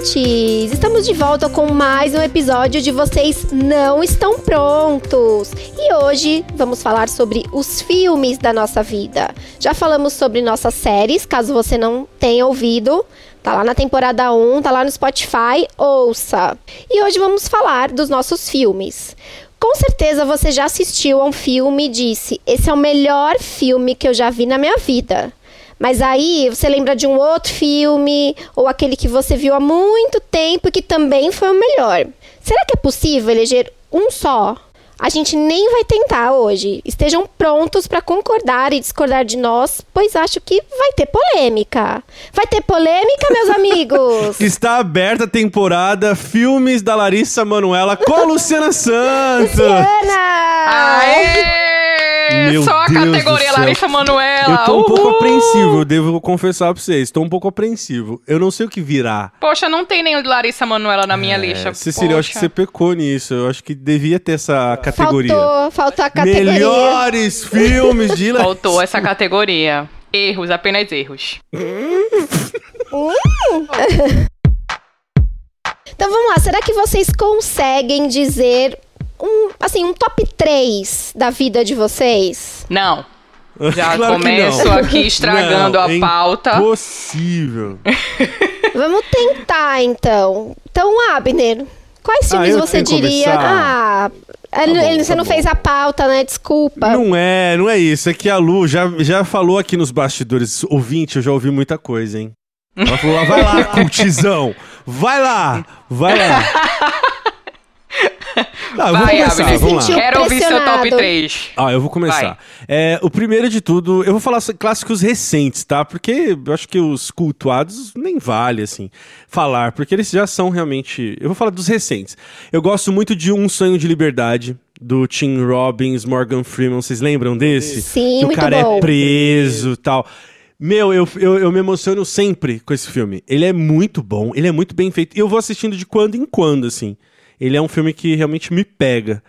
ouvintes! Estamos de volta com mais um episódio de Vocês Não Estão Prontos. E hoje vamos falar sobre os filmes da nossa vida. Já falamos sobre nossas séries, caso você não tenha ouvido. Tá lá na temporada 1, tá lá no Spotify, ouça. E hoje vamos falar dos nossos filmes. Com certeza você já assistiu a um filme e disse: Esse é o melhor filme que eu já vi na minha vida. Mas aí você lembra de um outro filme, ou aquele que você viu há muito tempo e que também foi o melhor. Será que é possível eleger um só? A gente nem vai tentar hoje. Estejam prontos para concordar e discordar de nós, pois acho que vai ter polêmica. Vai ter polêmica, meus amigos? Está aberta a temporada Filmes da Larissa Manuela com a Luciana Santos. Luciana! Aê! Meu Só a Deus categoria. Larissa Manoela. Eu tô um pouco Uhul! apreensivo, eu devo confessar pra vocês. Tô um pouco apreensivo. Eu não sei o que virá. Poxa, não tem nenhum de Larissa Manoela na minha lista. É, Cecília, eu acho que você pecou nisso. Eu acho que devia ter essa categoria. Faltou, faltou a categoria. Melhores filmes de Larissa. Faltou essa categoria. Erros, apenas erros. Então vamos lá, será que vocês conseguem dizer um, assim, um top 3 da vida de vocês? Não. Já Claro começo aqui estragando Não, a é pauta. Impossível. Vamos tentar então. Então, Abner, quais Ah, filmes eu você diria? começar? Ah, ele- bom, ele- você tá não bom. fez a pauta, né? Desculpa. Não é, não é isso. É que a Lu já, já falou aqui nos bastidores. Ouvinte, eu já ouvi muita coisa, hein? Ela falou, "Ah, vai lá, cultizão. Vai lá, vai lá. Tá, eu vou Vai, começar, Abner. vamos lá. Quero ouvir seu top pressionado. 3. Ah, eu vou começar. É, o primeiro de tudo, eu vou falar sobre clássicos recentes, tá? Porque eu acho que os cultuados nem vale, assim, falar, porque eles já são realmente. Eu vou falar dos recentes. Eu gosto muito de Um Sonho de Liberdade. Do Tim Robbins, Morgan Freeman, vocês lembram desse? Sim, que o muito cara bom. é preso e tal. Meu, eu, eu, eu me emociono sempre com esse filme. Ele é muito bom, ele é muito bem feito. E eu vou assistindo de quando em quando, assim. Ele é um filme que realmente me pega.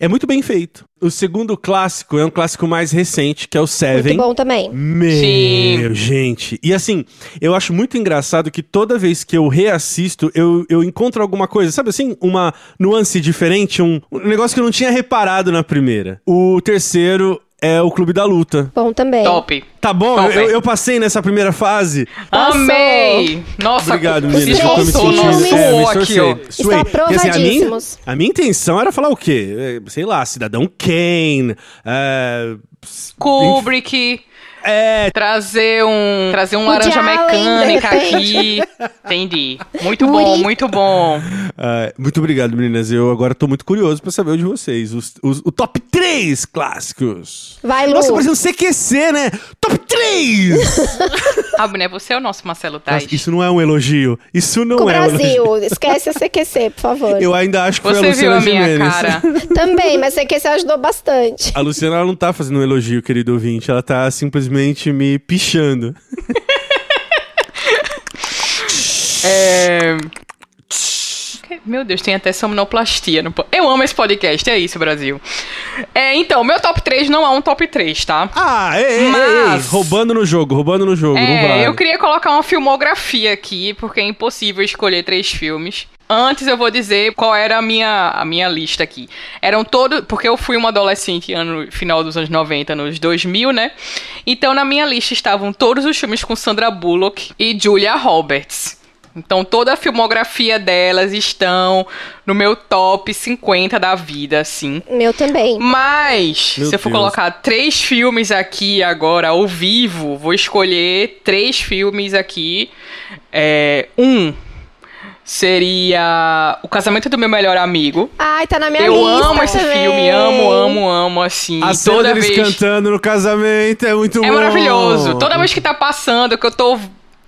É muito bem feito. O segundo clássico é um clássico mais recente, que é o Seven. Muito bom também. Meu, Sim. gente. E assim, eu acho muito engraçado que toda vez que eu reassisto, eu, eu encontro alguma coisa, sabe assim? Uma nuance diferente, um, um negócio que eu não tinha reparado na primeira. O terceiro é o Clube da Luta. Bom também. Top. Tá bom? Top. Eu, eu passei nessa primeira fase. Passou. Amei! Nossa, Obrigado, se meninas. Eu tô me esforçou, sentindo. é, me aqui, ó. Porque, assim, a, minha, a minha intenção era falar o quê? É, Sei lá, Cidadão Kane. É, Kubrick. É, Trazer um, trazer um Woody laranja mecânica aqui. Entendi. Muito bom, muito bom. Ah, muito obrigado, meninas. Eu agora tô muito curioso pra saber o de vocês. Os, os- o top 3 clássicos. Vai, Lu. Nossa, parecendo CQC, né? Top 3! Abner, você é o nosso Marcelo Tais. Nossa, isso não é um elogio. Isso não Com o é um elogio. Brasil. Esquece a CQC, por favor. Eu ainda acho que foi a Você viu Luciana a minha Gimenez. cara? Também, mas CQC ajudou bastante. A Luciana ela não tá fazendo um elogio, querido ouvinte. Ela tá simplesmente me pichando. É... Meu Deus, tem até somnoplastia. No... Eu amo esse podcast, é isso, Brasil. É, então, meu top 3 não é um top 3, tá? Ah, ei, ei, ei, Mas- ei. Roubando no jogo, roubando no jogo. É, vale. eu queria colocar uma filmografia aqui, porque é impossível escolher três filmes. Antes eu vou dizer qual era a minha, a minha lista aqui. Eram todos. Porque eu fui uma adolescente ano final dos anos 90, nos 2000, né? Então na minha lista estavam todos os filmes com Sandra Bullock e Julia Roberts. Então toda a filmografia delas estão no meu top 50 da vida, assim. Meu também. Mas, Meu se eu for Deus. colocar três filmes aqui agora ao vivo, vou escolher três filmes aqui. É, um seria O Casamento do Meu Melhor Amigo. Ai, tá na minha eu lista amo esse também. filme, amo, amo, amo, assim. A toda vez cantando no casamento é muito é bom. maravilhoso. Toda vez que tá passando, que eu tô,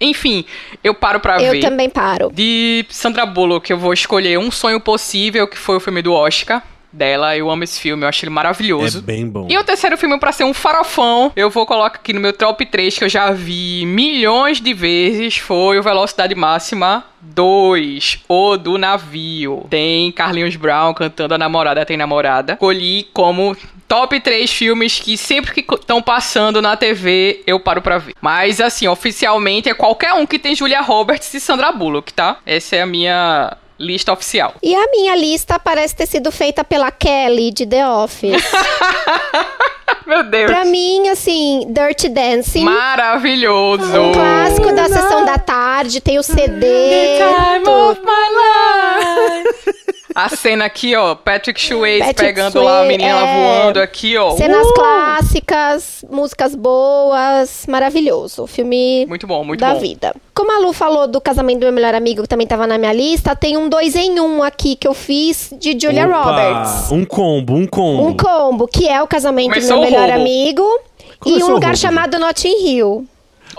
enfim, eu paro pra Eu ver. também paro. De Sandra Bullock, eu vou escolher Um Sonho Possível, que foi o filme do Oscar dela. Eu amo esse filme, eu acho ele maravilhoso. É bem bom. E o terceiro filme, pra ser um farofão, eu vou colocar aqui no meu top 3, que eu já vi milhões de vezes, foi o Velocidade Máxima 2, O do Navio. Tem Carlinhos Brown cantando A Namorada Tem Namorada. Escolhi como top 3 filmes que sempre que estão passando na TV eu paro pra ver. Mas assim, oficialmente é qualquer um que tem Julia Roberts e Sandra Bullock, tá? Essa é a minha lista oficial. E a minha lista parece ter sido feita pela Kelly de The Office. Meu Deus. pra mim, assim, Dirty Dancing. Maravilhoso. Um clássico da sessão da tarde, tem o CD. Time tudo. of my life. A cena aqui, ó, Patrick Swayze Patrick pegando lá a menina é. voando aqui, ó. Cenas Uh! clássicas, músicas boas, maravilhoso. Filme Muito bom, muito da bom. vida. Como a Lu falou do casamento do meu melhor amigo, que também tava na minha lista, tem um dois em um aqui que eu fiz de Julia Opa, Roberts. Um combo, um combo. Um combo, que é o casamento Começou do meu melhor roubo. amigo. e Começou um o lugar roubo, chamado Notting Hill.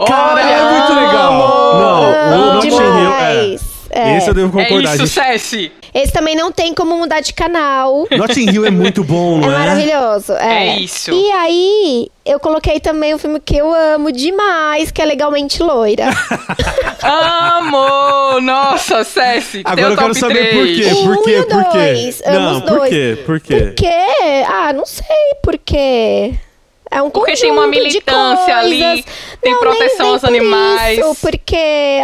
Cara, é muito legal. Não, o Notting Hill, demais. é. É. Esse eu devo É concordar. isso, gente. Cessi. Esse também não tem como mudar de canal. Notting Hill é muito bom, É não é? maravilhoso. É. É isso. E aí, eu coloquei também um filme que eu amo demais, que é Legalmente Loira. Amo! Nossa, Cessi. Agora eu quero saber 3. por quê, Um por quê, e o por quê? dois, amo Não, os por dois. quê, por quê? Por quê? Ah, não sei por quê. É um Porque conjunto tem uma de militância ali, coisas. tem Não, proteção nem, nem aos por animais. Isso, porque,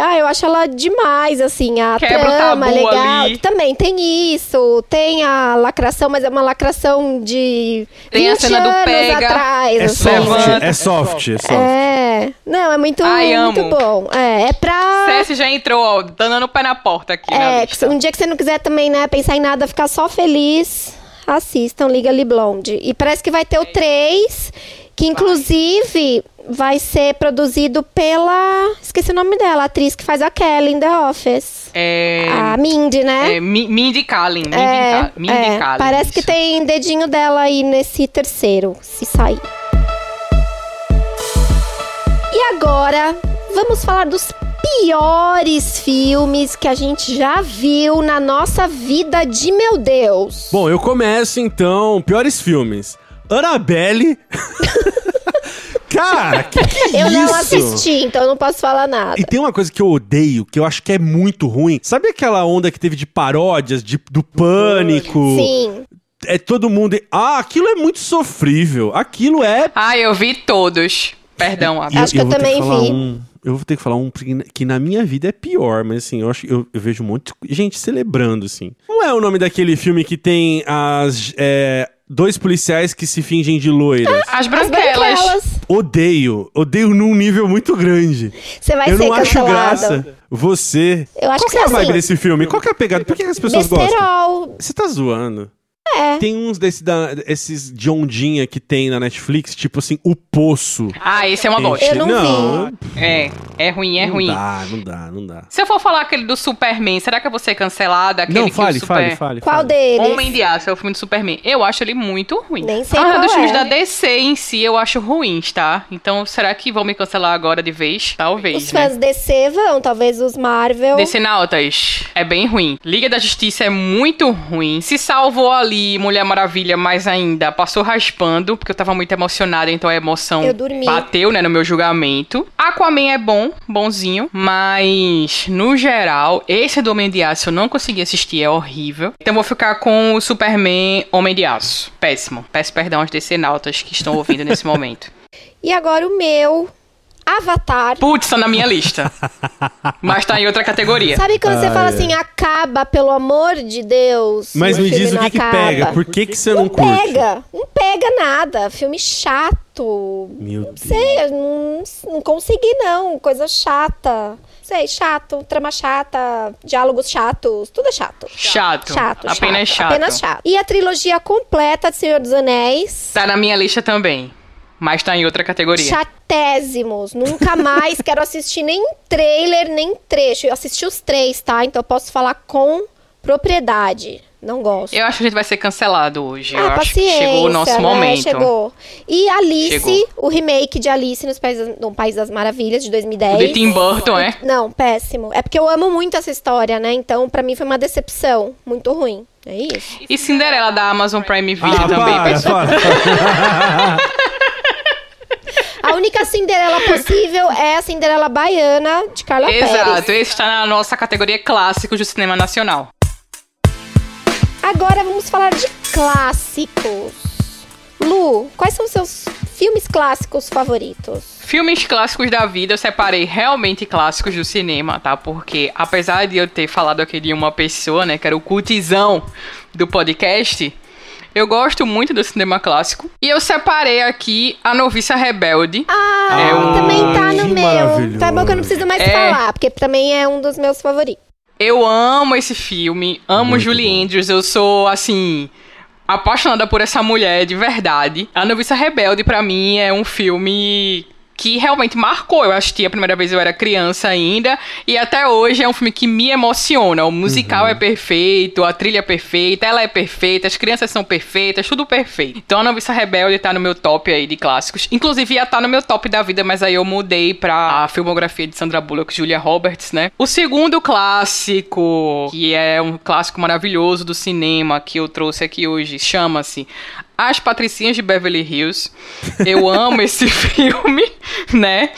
ah, eu acho ela demais, assim, a Quebra o trama é tabu legal. ali. Também tem isso, tem a lacração, mas é uma lacração de Tem a 20 cena do anos pega. atrás. É assim. soft, é soft, é soft. É, não, é muito, Ai, muito amo. bom. É, é pra. Cessi já entrou, ó, dando o pé na porta aqui na É, um dia que você não quiser também, né, pensar em nada, ficar só feliz, assistam Legally Blonde. E parece que vai ter o 3, que inclusive vai ser produzido pela. Esqueci o nome dela, a atriz que faz a Kelly in The Office. É, A Mindy, né? é Mi- Mindy Kaling. Mindy, É, Ka- Mindy é, Kaling, parece que isso. tem dedinho dela aí nesse terceiro, se sair. E agora, vamos falar dos piores filmes que a gente já viu na nossa vida de meu Deus. Bom, eu começo então. Piores filmes. Annabelle. Cara, que que é eu isso? não assisti, então eu não posso falar nada. E tem uma coisa que eu odeio, que eu acho que é muito ruim. Sabe aquela onda que teve de paródias, de, do pânico? Sim. É todo mundo. Ah, aquilo é muito sofrível. Aquilo é. Ah, eu vi todos. Perdão, Abel. Acho que eu vou ter também vi. um- eu vou ter que falar um que- na minha vida é pior, mas assim, eu acho eu, eu vejo um monte de gente celebrando, assim. Não é o nome daquele filme que tem as. é, dois policiais que se fingem de loiras. As As branquelas. Odeio. Odeio num nível muito grande. Você vai eu ser não acho cancelada. graça. Você. Eu acho Qual que que é a assim, vibe desse filme? Qual que é a pegada? Por que as pessoas gostam? Besterol. Você tá zoando. É. Tem uns desse da, esses de ondinha que tem na Netflix, tipo assim, O Poço. Ah, esse é uma bosta. Eu não vi. É, é ruim, é não ruim. dá, não dá, não dá. Se eu for falar aquele do Superman, será que eu vou ser cancelada? Aquele não, que fale, o Super... fale, fale. Qual fale. deles? Homem de Aço é o filme do Superman. Eu acho ele muito ruim. Nem sei ah, qual dos filmes é. da DC em si eu acho ruins, tá? Então, será que vão me cancelar agora de vez? Talvez, Os né? fãs DC vão, talvez os Marvel. DC Nautas é bem ruim. Liga da Justiça é muito ruim. Se salvou ali, Mulher Maravilha, mais ainda, passou raspando, porque eu tava muito emocionada, então a emoção bateu, né, no meu julgamento. Aquaman é bom, bonzinho, mas no geral, esse do Homem de Aço eu não consegui assistir, é horrível. Então vou ficar com o Superman Homem de Aço. Péssimo. Peço perdão aos DC Nautas que estão ouvindo nesse momento. E agora o meu, Avatar. Putz, tá na minha lista. Mas tá em outra categoria. Sabe quando você Ai, fala ai. assim, acaba, pelo amor de Deus. Mas me diz o não que, que pega. Por que, que você não, Não curte? pega, não pega nada. Filme chato. Meu Não sei, eu não, não consegui não. Coisa chata. Sei, chato, trama chata, diálogos chatos, tudo é chato. Chato. Chato, Apenas chato. Apenas chato. E a trilogia completa de Senhor dos Anéis. Tá na minha lista também. Mas tá em outra categoria. Chatésimos. Nunca mais quero assistir nem trailer, nem trecho. Eu assisti os três, tá? Então eu posso falar com propriedade. Não gosto. Eu acho que a gente vai ser cancelado hoje. Eu ah, acho que paciência, chegou o nosso né? momento. Chegou. E Alice, Chegou. o remake de Alice nos Países, no País das Maravilhas, de 2010. O de Tim Burton, é? Não, péssimo. É porque eu amo muito essa história, né? Então, pra mim foi uma decepção. Muito ruim. É isso. E Cinderela da Amazon Prime Video Ah, também. para, pessoal. para. A única Cinderela possível é a Cinderela baiana de Carla Exato, Pérez. esse está na nossa categoria clássicos do cinema nacional. Agora vamos falar de clássicos. Lu, quais são os seus filmes clássicos favoritos? Filmes clássicos da vida, eu separei realmente clássicos do cinema, tá? Porque apesar de eu ter falado aqui de uma pessoa, né, que era o cultizão do podcast, eu gosto muito do cinema clássico. E eu separei aqui A Noviça Rebelde. Ah, É um- também tá no que meu. Tá bom que eu não preciso mais É. falar, porque também é um dos meus favoritos. Eu amo esse filme, amo Muito Julie bom. Andrews, eu sou, assim, apaixonada por essa mulher de verdade. A Noviça Rebelde, pra mim, é um filme que realmente marcou. Eu assisti a primeira vez eu era criança ainda e até hoje é um filme que me emociona. O musical Uhum. é perfeito, a trilha é perfeita, ela é perfeita, as crianças são perfeitas, tudo perfeito. Então a Noviça Rebelde tá no meu top aí de clássicos. Inclusive ia estar no meu top da vida, mas aí eu mudei pra a filmografia de Sandra Bullock, Julia Roberts, né? O segundo clássico, que é um clássico maravilhoso do cinema que eu trouxe aqui hoje, chama-se As Patricinhas de Beverly Hills. Eu amo esse filme, né?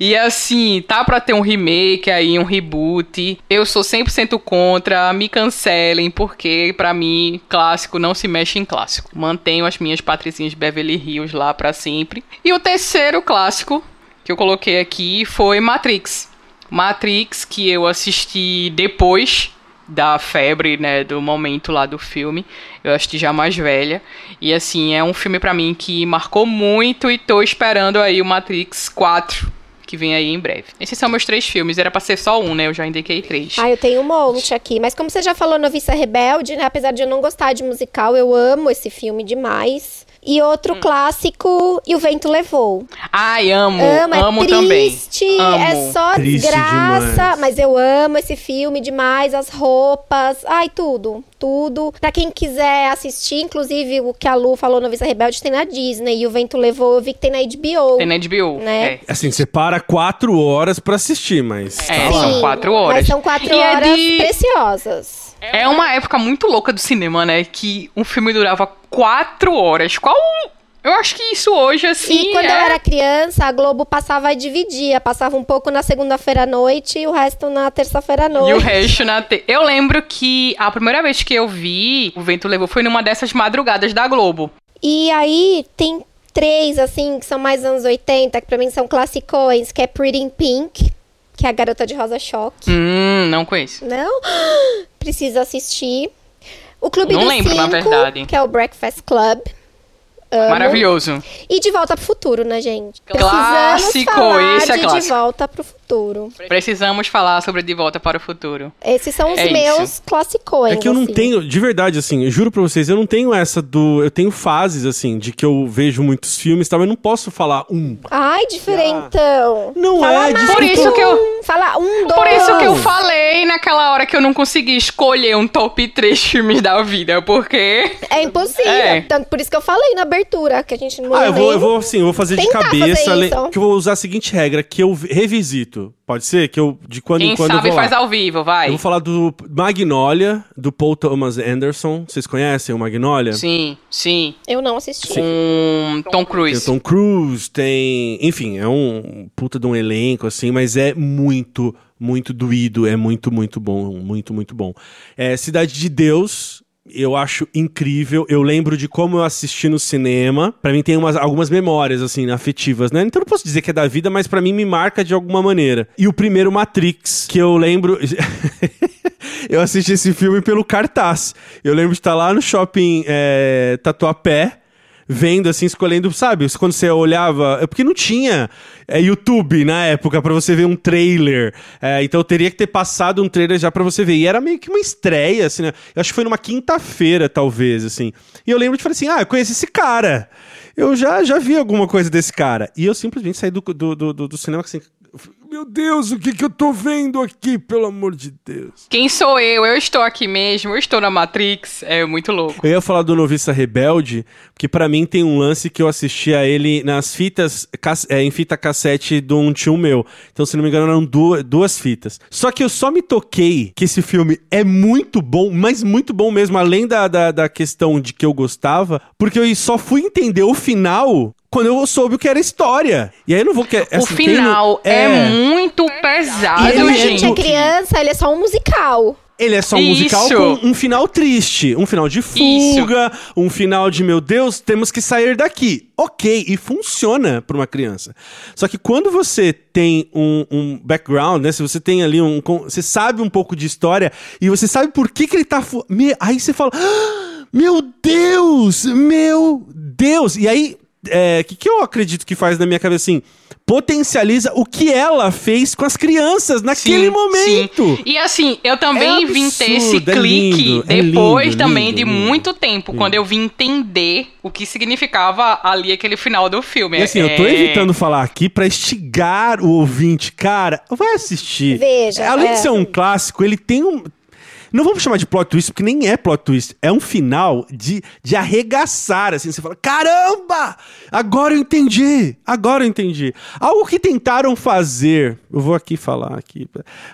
E assim, tá pra ter um remake aí, um reboot. Eu sou 100% contra, me cancelem, porque pra mim, clássico não se mexe em clássico. Mantenho as minhas Patricinhas de Beverly Hills lá pra sempre. E o terceiro clássico que eu coloquei aqui foi Matrix. Matrix, que eu assisti depois da febre, né, do momento lá do filme. Eu assisti já mais velha. E assim, é um filme pra mim que marcou muito e tô esperando aí o Matrix 4, que vem aí em breve. Esses são meus três filmes, era pra ser só um, né? Eu já indiquei três. Ah, eu tenho um monte aqui. Mas como você já falou, Noviça Rebelde, né? Apesar de eu não gostar de musical, eu amo esse filme demais. E Hum. outro clássico, E o Vento Levou. Ai, amo, Amo, amo é também. triste, Amo. é só Triste desgraça. demais. Mas eu amo esse filme demais, as roupas, ai, tudo, tudo. Pra quem quiser assistir, inclusive o que a Lu falou, Noviça Rebelde, tem na Disney. E o Vento Levou, eu vi que tem na HBO. Tem na HBO, Né? é. Assim, você para quatro horas pra assistir, mas É, tá são quatro horas. Mas são quatro E é horas de- preciosas. É uma época muito louca do cinema, né? Que um filme durava quatro horas. Qual. Eu acho que isso hoje, assim. E quando é... eu era criança, a Globo passava e dividia. Passava um pouco na segunda-feira à noite e o resto na terça-feira à E noite. o resto na te... Eu lembro que a primeira vez que eu vi O Vento Levou foi numa dessas madrugadas da Globo. E aí tem três, assim, que são mais anos 80, que pra mim são classicões, que é Pretty in Pink, que é a garota de rosa choque. Hum, não conheço. Não? Precisa assistir. O Clube Não lembro, na Cinco, verdade. que é o Breakfast Club. Amo. Maravilhoso. E De Volta pro Futuro, né, gente? Clássico, Precisamos falar esse é de De clássico. Volta pro Futuro. Precisamos falar sobre De Volta para o Futuro. Esses são os É meus isso. classicões. É que eu não assim. tenho, de verdade, assim, eu juro pra vocês, eu não tenho essa do. Eu tenho fases, assim, de que eu vejo muitos filmes e tal, eu não posso falar um. Ai, diferentão. Não Fala é, mais. Por isso que eu- um. Fala um, dois. Por isso que eu falei naquela hora que eu não consegui escolher um top 3 filmes da vida, porque. É impossível. É. Tanto por isso que eu falei na abertura, que a gente não Ah, eu vou, eu vou assim, eu vou fazer de cabeça, fazer le- que eu vou usar a seguinte regra, que eu revisito. Pode ser? Que eu, de quando em Quem quando eu sabe vou faz lá. ao vivo, vai. Eu vou falar do Magnolia, do Paul Thomas Anderson. Vocês conhecem o Magnolia? Sim, sim. Eu não assisti. Com Tom Tem o Cruise. Tom Cruise, tem. Enfim, é um puta de um elenco, assim, mas é muito, muito doído. É muito, muito bom. Muito, muito bom. É Cidade de Deus. Eu acho incrível. Eu lembro de como eu assisti no cinema. Pra mim tem umas, algumas memórias, assim, afetivas, né? Então não posso dizer que é da vida, mas pra mim me marca de alguma maneira. E o primeiro Matrix, que eu lembro. eu assisti esse filme pelo cartaz. Eu lembro de estar lá no shopping é, Tatuapé vendo, assim, escolhendo, sabe? Quando você olhava. é Porque não tinha é, YouTube na época pra você ver um trailer. É, então eu teria que ter passado um trailer já pra você ver. E era meio que uma estreia, assim, né? Eu acho que foi numa quinta-feira, talvez, assim. E eu lembro de falar assim: ah, eu conheço esse cara. Eu já, já vi alguma coisa desse cara. E eu simplesmente saí do, do, do- do cinema assim. Meu Deus, o que, que eu tô vendo aqui, pelo amor de Deus? Quem sou eu? Eu estou aqui mesmo, eu estou na Matrix. É muito louco. Eu ia falar do Noviça Rebelde, porque pra mim tem um lance que eu assisti a ele nas fitas, é, em fita cassete de um tio meu. Então, se não me engano, eram duas, duas fitas. Só que eu só me toquei que esse filme é muito bom, mas muito bom mesmo, além da, da, da questão de que eu gostava, porque eu só fui entender o final quando eu soube o que era história. E aí eu não vou... Que, o assim, não- final é... muito pesado, a ele é gente é criança, ele é só um musical. Ele é só um musical Isso. com um final triste, um final de fuga, um final de meu Deus, temos que sair daqui. Ok, e funciona para uma criança. Só que quando você tem um, um background, né? Se você tem ali um. Você sabe um pouco de história e você sabe por que, que ele tá. fu- Me- Aí você fala. "Ah, Meu Deus! Meu Deus! E aí, o que, que eu acredito que faz na minha cabeça assim? Potencializa o que ela fez com as crianças naquele Sim, momento. sim. E assim, eu também É vim ter esse é clique lindo, é depois lindo, também lindo, de lindo. muito tempo, quando eu vim entender o que significava ali aquele final do filme. E assim, eu tô É- evitando falar aqui pra instigar o ouvinte. Cara, vai assistir. Veja, Além é. de ser um clássico, ele tem um. Não vamos chamar de plot twist, porque nem é plot twist. É um final de, de arregaçar, assim. Você fala, caramba! Agora eu entendi! Agora eu entendi. Algo que tentaram fazer, eu vou aqui falar aqui,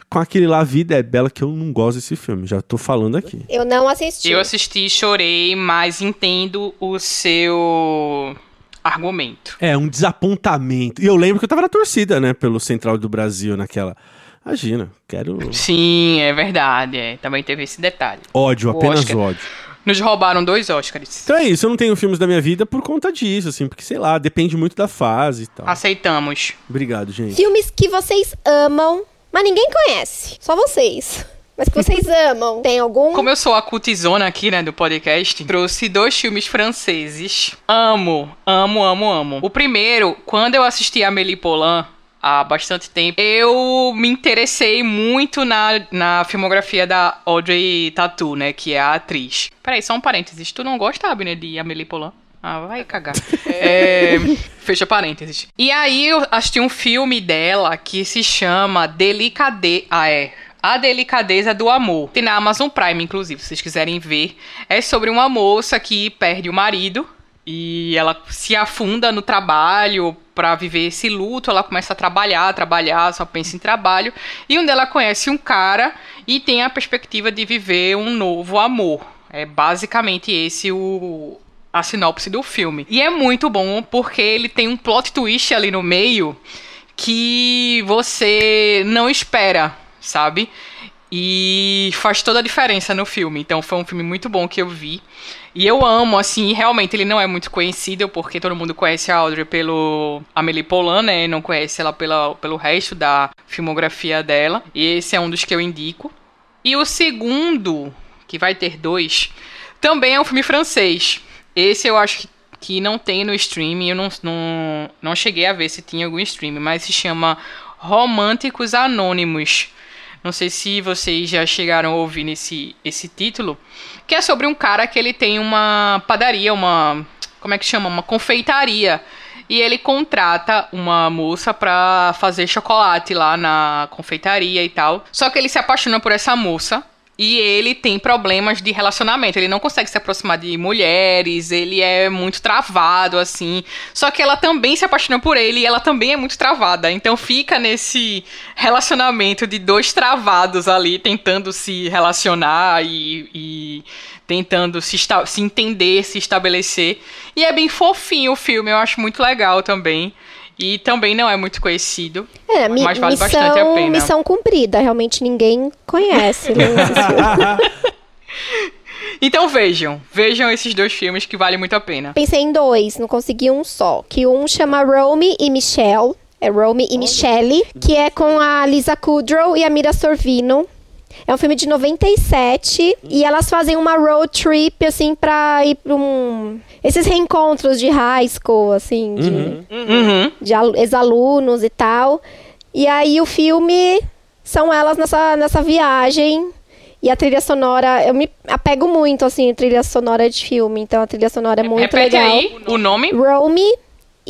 com aquele lá, Vida é Bela, que eu não gosto desse filme. Já tô falando aqui. Eu não assisti. Eu assisti, chorei, mas entendo o seu argumento. É, um desapontamento. E eu lembro que eu tava na torcida, né, pelo Central do Brasil naquela. Imagina, quero Sim, é verdade. É. Também teve esse detalhe. ódio, O apenas Oscar. ódio. Nos roubaram dois Oscars. Então é isso, eu não tenho filmes da minha vida por conta disso, assim, porque sei lá, depende muito da fase e tal. Aceitamos. Obrigado, gente. Filmes que vocês amam, mas ninguém conhece. Só vocês. Mas que vocês amam. Tem algum? Como eu sou a cutizona aqui, né, do podcast, trouxe dois filmes franceses. Amo, amo, amo, amo. O primeiro, quando eu assisti a Amélie Poulain, há bastante tempo, eu me interessei muito na, na filmografia da Audrey Tautou, né, que é a atriz. Peraí, só um parênteses. Tu não gosta, Abner, de Amélie Poulain? Ah, vai cagar. É, fecha parênteses. E aí eu assisti um filme dela que se chama Delicade... Ah, é... A Delicadeza do Amor. Tem na Amazon Prime, inclusive, se vocês quiserem ver. É sobre uma moça que perde o marido e ela se afunda no trabalho pra viver esse luto. Ela começa a trabalhar, trabalhar, só pensa em trabalho. E onde ela conhece um cara e tem a perspectiva de viver um novo amor. É basicamente esse o a sinopse do filme. E é muito bom porque ele tem um plot twist ali no meio que você não espera, sabe? E faz toda a diferença no filme. Então foi um filme muito bom que eu vi. E eu amo, assim, realmente ele não é muito conhecido, porque todo mundo conhece a Audrey pelo Amélie Poulain, né? Não conhece ela pela, pelo resto da filmografia dela. E esse é um dos que eu indico. E o segundo, que vai ter dois, também é um filme francês. Esse eu acho que, que não tem no streaming, eu não, não, não cheguei a ver se tinha algum streaming, mas se chama Românticos Anônimos. Não sei se vocês já chegaram a ouvir nesse esse título, que é sobre um cara que ele tem uma padaria, uma como é que chama, uma confeitaria. E ele contrata uma moça pra fazer chocolate lá na confeitaria e tal. Só que ele se apaixona por essa moça. E ele tem problemas de relacionamento. Ele não consegue se aproximar de mulheres. Ele é muito travado, assim. Só que ela também se apaixona por ele e ela também é muito travada. Então fica nesse relacionamento de dois travados ali, tentando se relacionar e, e tentando se, se entender, se estabelecer. E é bem fofinho o filme, eu acho muito legal também. E também não é muito conhecido. É, mi mas vale missão, bastante a pena. missão cumprida. Realmente ninguém conhece. né. Então vejam, vejam esses dois filmes que valem muito a pena. Pensei em dois, não consegui um só. Que um chama Romy e Michelle. É Romy e Michelle. Que é com a Lisa Kudrow e a Mira Sorvino. É um filme de 97. E elas fazem uma road trip, assim, pra ir pra um... Esses reencontros de high school, assim, de, Uhum. de alu- ex-alunos e tal. E aí o filme são elas nessa, nessa viagem. E a trilha sonora, eu me apego muito, assim, a trilha sonora de filme. Então a trilha sonora é muito Repete legal. aí o nome. Romy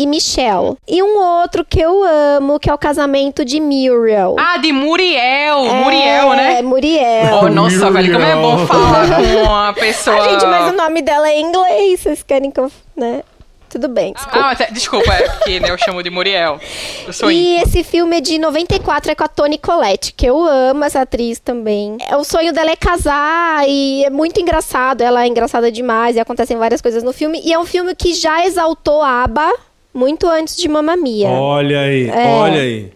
e Michelle. E um outro que eu amo, que é o casamento de Muriel. Ah, de Muriel. Muriel, É, né? Muriel. Oh, nossa, velho, como é bom Muriel. falar com uma pessoa. Ah, gente, mas o nome dela é em inglês. Vocês querem que eu. Né? Tudo bem, desculpa. Ah, desculpa, é porque né, eu chamo de Muriel. Eu sou E íntimo. esse filme é de 94, é com a Toni Collette, que eu amo essa atriz também. É, o sonho dela é casar e é muito engraçado. Ela é engraçada demais e acontecem várias coisas no filme. E é um filme que já exaltou a ABBA muito antes de Mamma Mia. Olha aí, É. olha aí.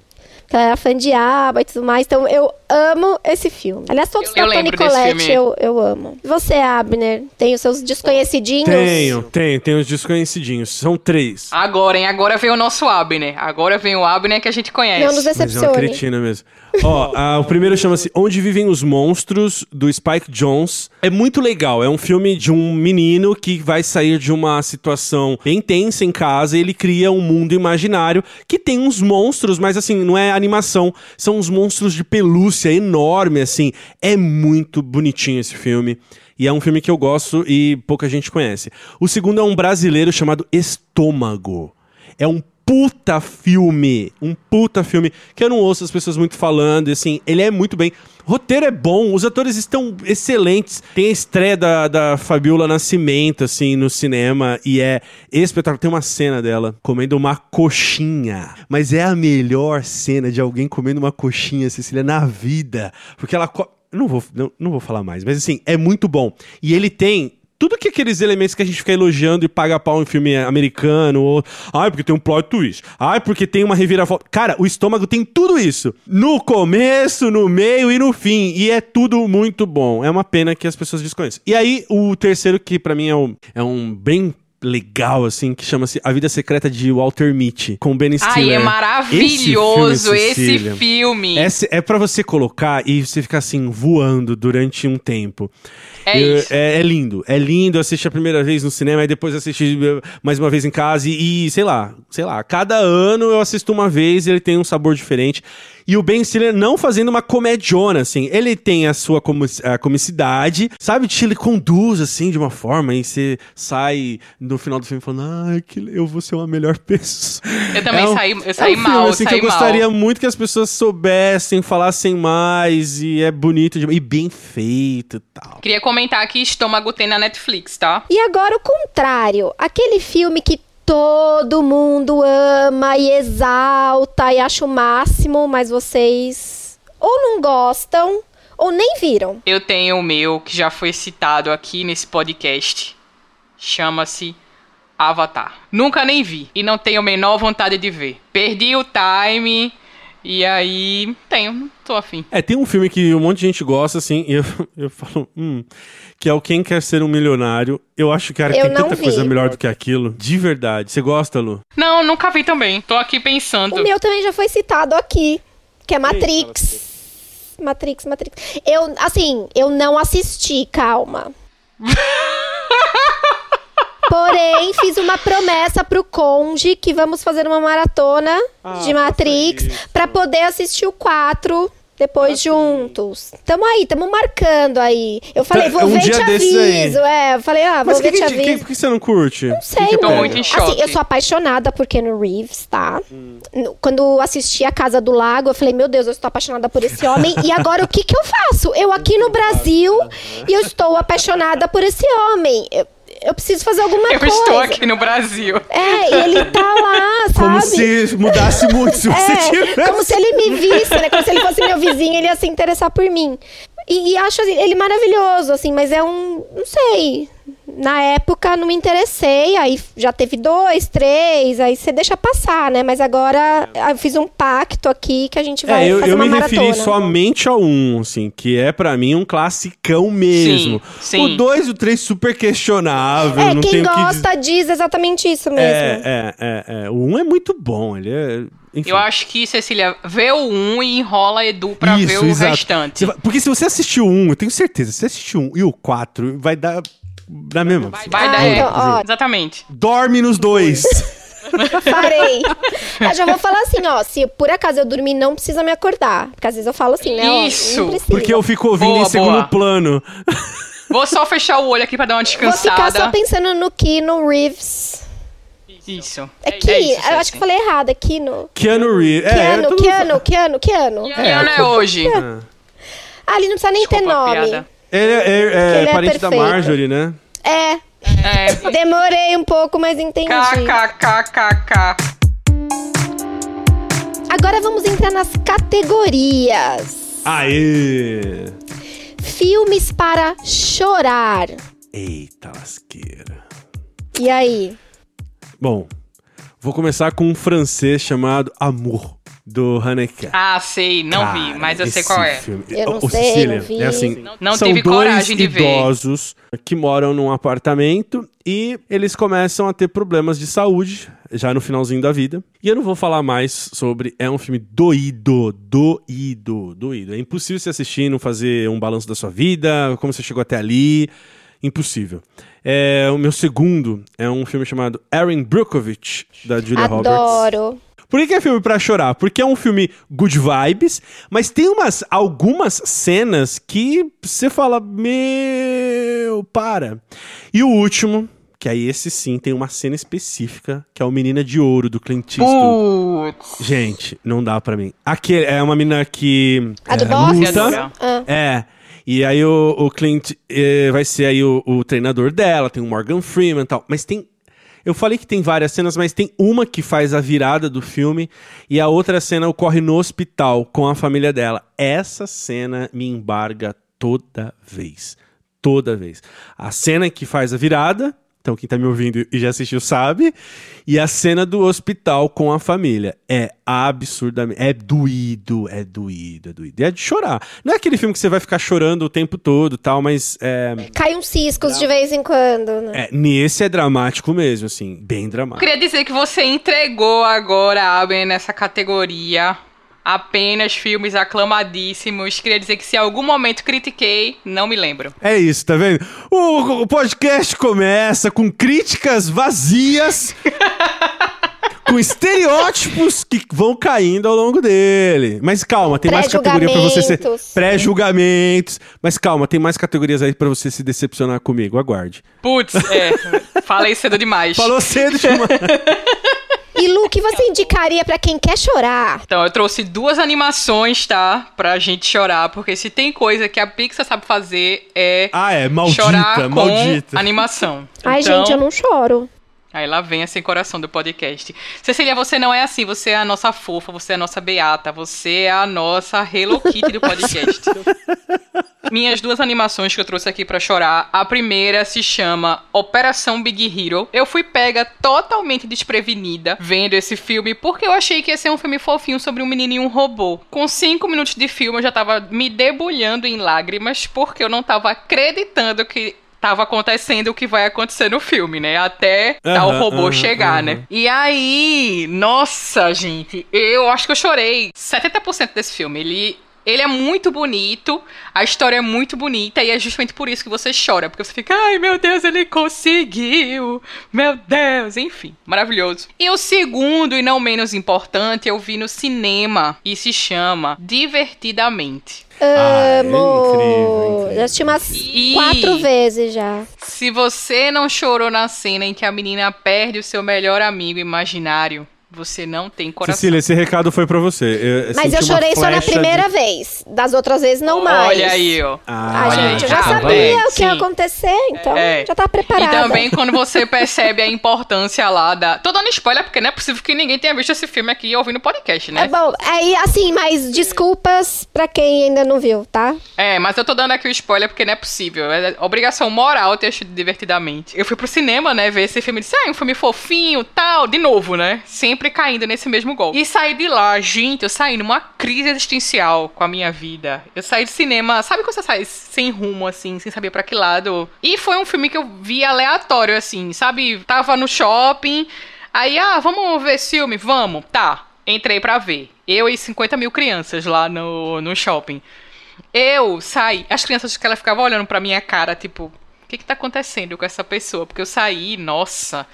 que ela era fã de ABBA e tudo mais. Então eu amo esse filme. Aliás, todos Eu da Toni Collette eu, eu amo. Você, Abner, tem os seus desconhecidinhos? Tenho, tenho, tenho os desconhecidinhos. São três. Agora, hein? Agora vem o nosso Abner. Agora vem o Abner que a gente conhece. Não nos Mas é uma decepcione. cretina mesmo. Ó, o primeiro chama-se Onde Vivem os Monstros, do Spike Jones. É muito legal. É um filme de um menino que vai sair de uma situação bem tensa em casa e ele cria um mundo imaginário que tem uns monstros, mas assim, não é animação. São uns monstros de pelúcia enorme, assim. É muito bonitinho esse filme. E é um filme que eu gosto e pouca gente conhece. O segundo é um brasileiro chamado Estômago. É um puta filme. Um puta filme que eu não ouço as pessoas muito falando. E assim, ele é muito bem. O roteiro é bom, os atores estão excelentes. Tem a estreia da, da Fabiola Nascimento, assim, no cinema. E é espetacular. Tem uma cena dela comendo uma coxinha. Mas é a melhor cena de alguém comendo uma coxinha, Cecília, na vida. Porque ela. co- Não vou, não, não vou falar mais, mas assim, é muito bom. E ele tem tudo que aqueles elementos que a gente fica elogiando e paga pau em filme americano, ou ai, porque tem um plot twist, ai, porque tem uma reviravolta. Cara, o estômago tem tudo isso. No começo, no meio e no fim. E é tudo muito bom. É uma pena que as pessoas desconhecem. E aí, o terceiro, que pra mim é um, é um bem legal, assim, que chama-se A Vida Secreta de Walter Mitty, com Ben Stiller. Ai, é maravilhoso esse Cecília, filme. É, é para você colocar e você ficar assim, voando durante um tempo. É Eu- isso. É, é lindo, é lindo assistir a primeira vez no cinema e depois assistir eh, mais uma vez em casa e, e, sei lá, sei lá, cada ano eu assisto uma vez e ele tem um sabor diferente. E o Ben Stiller não fazendo uma comediona, assim. Ele tem a sua a comicidade, sabe? Ele conduz, assim, de uma forma e você sai no final do filme falando, ai, que eu vou ser uma melhor pessoa. Eu também É um- saí, eu é saí um filme, mal, eu assim, que saí eu gostaria mal. muito que as pessoas soubessem, falassem mais, e é bonito de- e bem feito e tal. Queria comentar que Estômago tem na Netflix, tá? E agora o contrário, aquele filme que todo mundo ama e exalta e acha o máximo, mas vocês ou não gostam ou nem viram. Eu tenho o meu, que já foi citado aqui nesse podcast. Chama-se Avatar. Nunca nem vi. E não tenho a menor vontade de ver. Perdi o time. E aí, tenho, tô afim. É, tem um filme que um monte de gente gosta, assim, e eu, eu falo, hum, que é o Quem Quer Ser um Milionário. Eu acho, cara, que Eu tem tanta vi. coisa melhor do que aquilo. De verdade. Você gosta, Lu? Não, nunca vi também. Tô aqui pensando. O meu também já foi citado aqui, que é Matrix. Matrix, Matrix. Eu, assim, eu não assisti, calma. Porém, fiz uma promessa pro Conde que vamos fazer uma maratona Ah, de Matrix pra poder assistir o 4 depois juntos. Tamo aí, tamo marcando aí. Eu falei, Tá, vou um ver e dia te desses aí. aviso. É, eu falei, ah, vou Mas ver que, e te que, que, aviso. por que você não curte? Não sei, Tô mano. muito em choque. Assim, eu sou apaixonada por Keanu Reeves, tá? Hum. Quando assisti A Casa do Lago, eu falei, meu Deus, eu estou apaixonada por esse homem. e agora o que que eu faço? Eu aqui no Brasil e eu estou apaixonada por esse homem. Eu, eu preciso fazer alguma Eu coisa. estou aqui no Brasil. É, e ele tá lá, sabe? Como se mudasse muito se você É, tivesse. como se ele me visse, né? Como se ele fosse meu vizinho, ele ia se interessar por mim. E, e acho assim, ele maravilhoso, assim, mas é um. Não sei. Na época não me interessei, aí já teve dois, três, aí você deixa passar, né? Mas agora eu fiz um pacto aqui que a gente vai É, eu, fazer eu uma me maratona. referi somente ao 1, assim, que é pra mim um classicão mesmo. Sim, sim. O 2 e o 3 super questionável, É, não quem o que gosta diz exatamente isso mesmo. É, é, é, é. O 1 é muito bom, ele é... Enfim. Eu acho que, Cecília, vê o 1 e enrola a Edu pra ver o exato. restante. Porque se você assistir o 1, eu tenho certeza, se você assistir o 1 e o 4, vai dar na mesma. Vai Ah, dar. então, ó. Exatamente. Dorme nos dois. Farei. eu já vou falar assim, ó. Se por acaso eu dormir, não precisa me acordar. Porque às vezes eu falo assim, né? ó, Isso, precisa. Porque eu fico ouvindo Boa, em segundo boa. plano. Vou só fechar o olho aqui pra dar uma Vou ficar descansada. só pensando no Keanu Reeves. Isso. É Ki, isso, eu acho que eu falei errado, é Kino. Keanu Reeves. É, Keanu, mundo Keanu, Keanu, Keanu. Que ano é hoje? fala. Ah, ele não precisa nem ter Desculpa a nome. Ele é, é- é Ele é parente da. Marjorie, né? É, É. demorei um pouco, mas entendi. KKKKK. Agora vamos entrar nas categorias. Aê! Filmes para chorar. Eita lasqueira. E aí? Bom, vou começar com um francês chamado Amour. Do Haneke. Ah, sei, não Cara, vi, mas eu sei qual é. filme- Eu não Ô, sei, Cecília, não vi. É assim, Não- não são tive dois coragem de ver. idosos que moram num apartamento e eles começam a ter problemas de saúde já no finalzinho da vida. E eu não vou falar mais sobre. É um filme doído, doído, doído. É impossível você assistir, e não fazer um balanço da sua vida, como você chegou até ali. Impossível. É, o meu segundo é um filme chamado Erin Brockovich, da Julia Roberts. Adoro. Por que que é filme pra chorar? Porque é um filme good vibes, mas tem umas algumas cenas que você fala, meu, para. E o último, que aí esse sim tem uma cena específica, que é o Menina de Ouro do Clint Eastwood. Putz. Gente, não dá pra mim. Aquele é uma menina que A do é, boxe? luta. Ah. É. E aí o, o Clint eh, vai ser aí o, o treinador dela, tem o Morgan Freeman e tal. Mas tem. Eu falei que tem várias cenas, mas tem uma que faz a virada do filme e a outra cena ocorre no hospital com a família dela. Essa cena me embarga toda vez. Toda vez. A cena que faz a virada, então quem tá me ouvindo e já assistiu sabe, e a cena do hospital com a família. É absurdamente. É doído, é doído, é doído. E é de chorar. Não é aquele filme que você vai ficar chorando o tempo todo e tal, mas é, Cai uns ciscos de vez em quando, né? é. Nesse é dramático mesmo, assim, bem dramático. Queria dizer que você entregou agora, Aben, nessa categoria. Apenas filmes aclamadíssimos. Queria dizer que se em algum momento critiquei, não me lembro. É isso, tá vendo? O, o podcast começa com críticas vazias, com estereótipos que vão caindo ao longo dele. Mas calma, tem mais categoria pra você ser Pré-julgamentos. pré-julgamentos. Mas calma, tem mais categorias aí pra você se decepcionar comigo. Aguarde. Putz, é. falei cedo demais. Falou cedo demais. E Lu, o que você indicaria pra quem quer chorar? Então, eu trouxe duas animações, tá? Pra gente chorar, porque se tem coisa que a Pixar sabe fazer é Ah, é, maldita, chorar com maldita. animação. Ai, Então, gente, eu não choro. Aí lá vem a sem coração do podcast. Cecília, você não é assim, você é a nossa fofa, você é a nossa beata, você é a nossa Hello Kitty do podcast. Minhas duas animações que eu trouxe aqui pra chorar. A primeira se chama Operação Big Hero. Eu fui pega totalmente desprevenida vendo esse filme porque eu achei que ia ser um filme fofinho sobre um menino e um robô. Com cinco minutos de filme eu já tava me debulhando em lágrimas porque eu não tava acreditando que tava acontecendo o que vai acontecer no filme, né? Até tal Aham, robô chegar, né? E aí, nossa, gente, eu acho que eu chorei 70% desse filme. Ele ele é muito bonito, a história é muito bonita e é justamente por isso que você chora, porque você fica, ai meu Deus, ele conseguiu, meu Deus, enfim, maravilhoso. E o segundo e não menos importante, eu vi no cinema e se chama Divertidamente. Ah, é Amo. incrível, incrível. Já assisti umas E- quatro vezes já. Se você não chorou na cena em que a menina perde o seu melhor amigo imaginário, você não tem coração. Cecília, esse recado foi pra você. Eu Mas eu chorei só na primeira de- vez. Das outras vezes, não mais. Olha aí, ó. Ah, Ah, Olha gente, eu já tá sabia o que ia acontecer, então É. já tava preparada. E também quando você percebe a importância lá da. Tô dando spoiler porque não é possível que ninguém tenha visto esse filme aqui ouvindo o podcast, É né? bom, aí assim, mas desculpas pra quem ainda não viu, tá? É, mas eu tô dando aqui o spoiler porque não é possível. É obrigação moral ter assistido divertidamente. Eu fui pro cinema, né, ver esse filme e disse, ah, é um filme fofinho tal. De novo, né? Sempre caindo nesse mesmo golpe. E saí de lá, gente, eu saí numa crise existencial com a minha vida. Eu saí de cinema, sabe quando você sai sem rumo, assim, sem saber pra que lado? E foi um filme que eu vi aleatório, assim, sabe? Tava no shopping, aí, ah, vamos ver esse filme? Vamos, tá. Entrei pra ver. Eu e 50 mil crianças lá no, no shopping. Eu saí, as crianças que ela ficava olhando pra minha cara, tipo, o que que tá acontecendo com essa pessoa? Porque eu saí, nossa,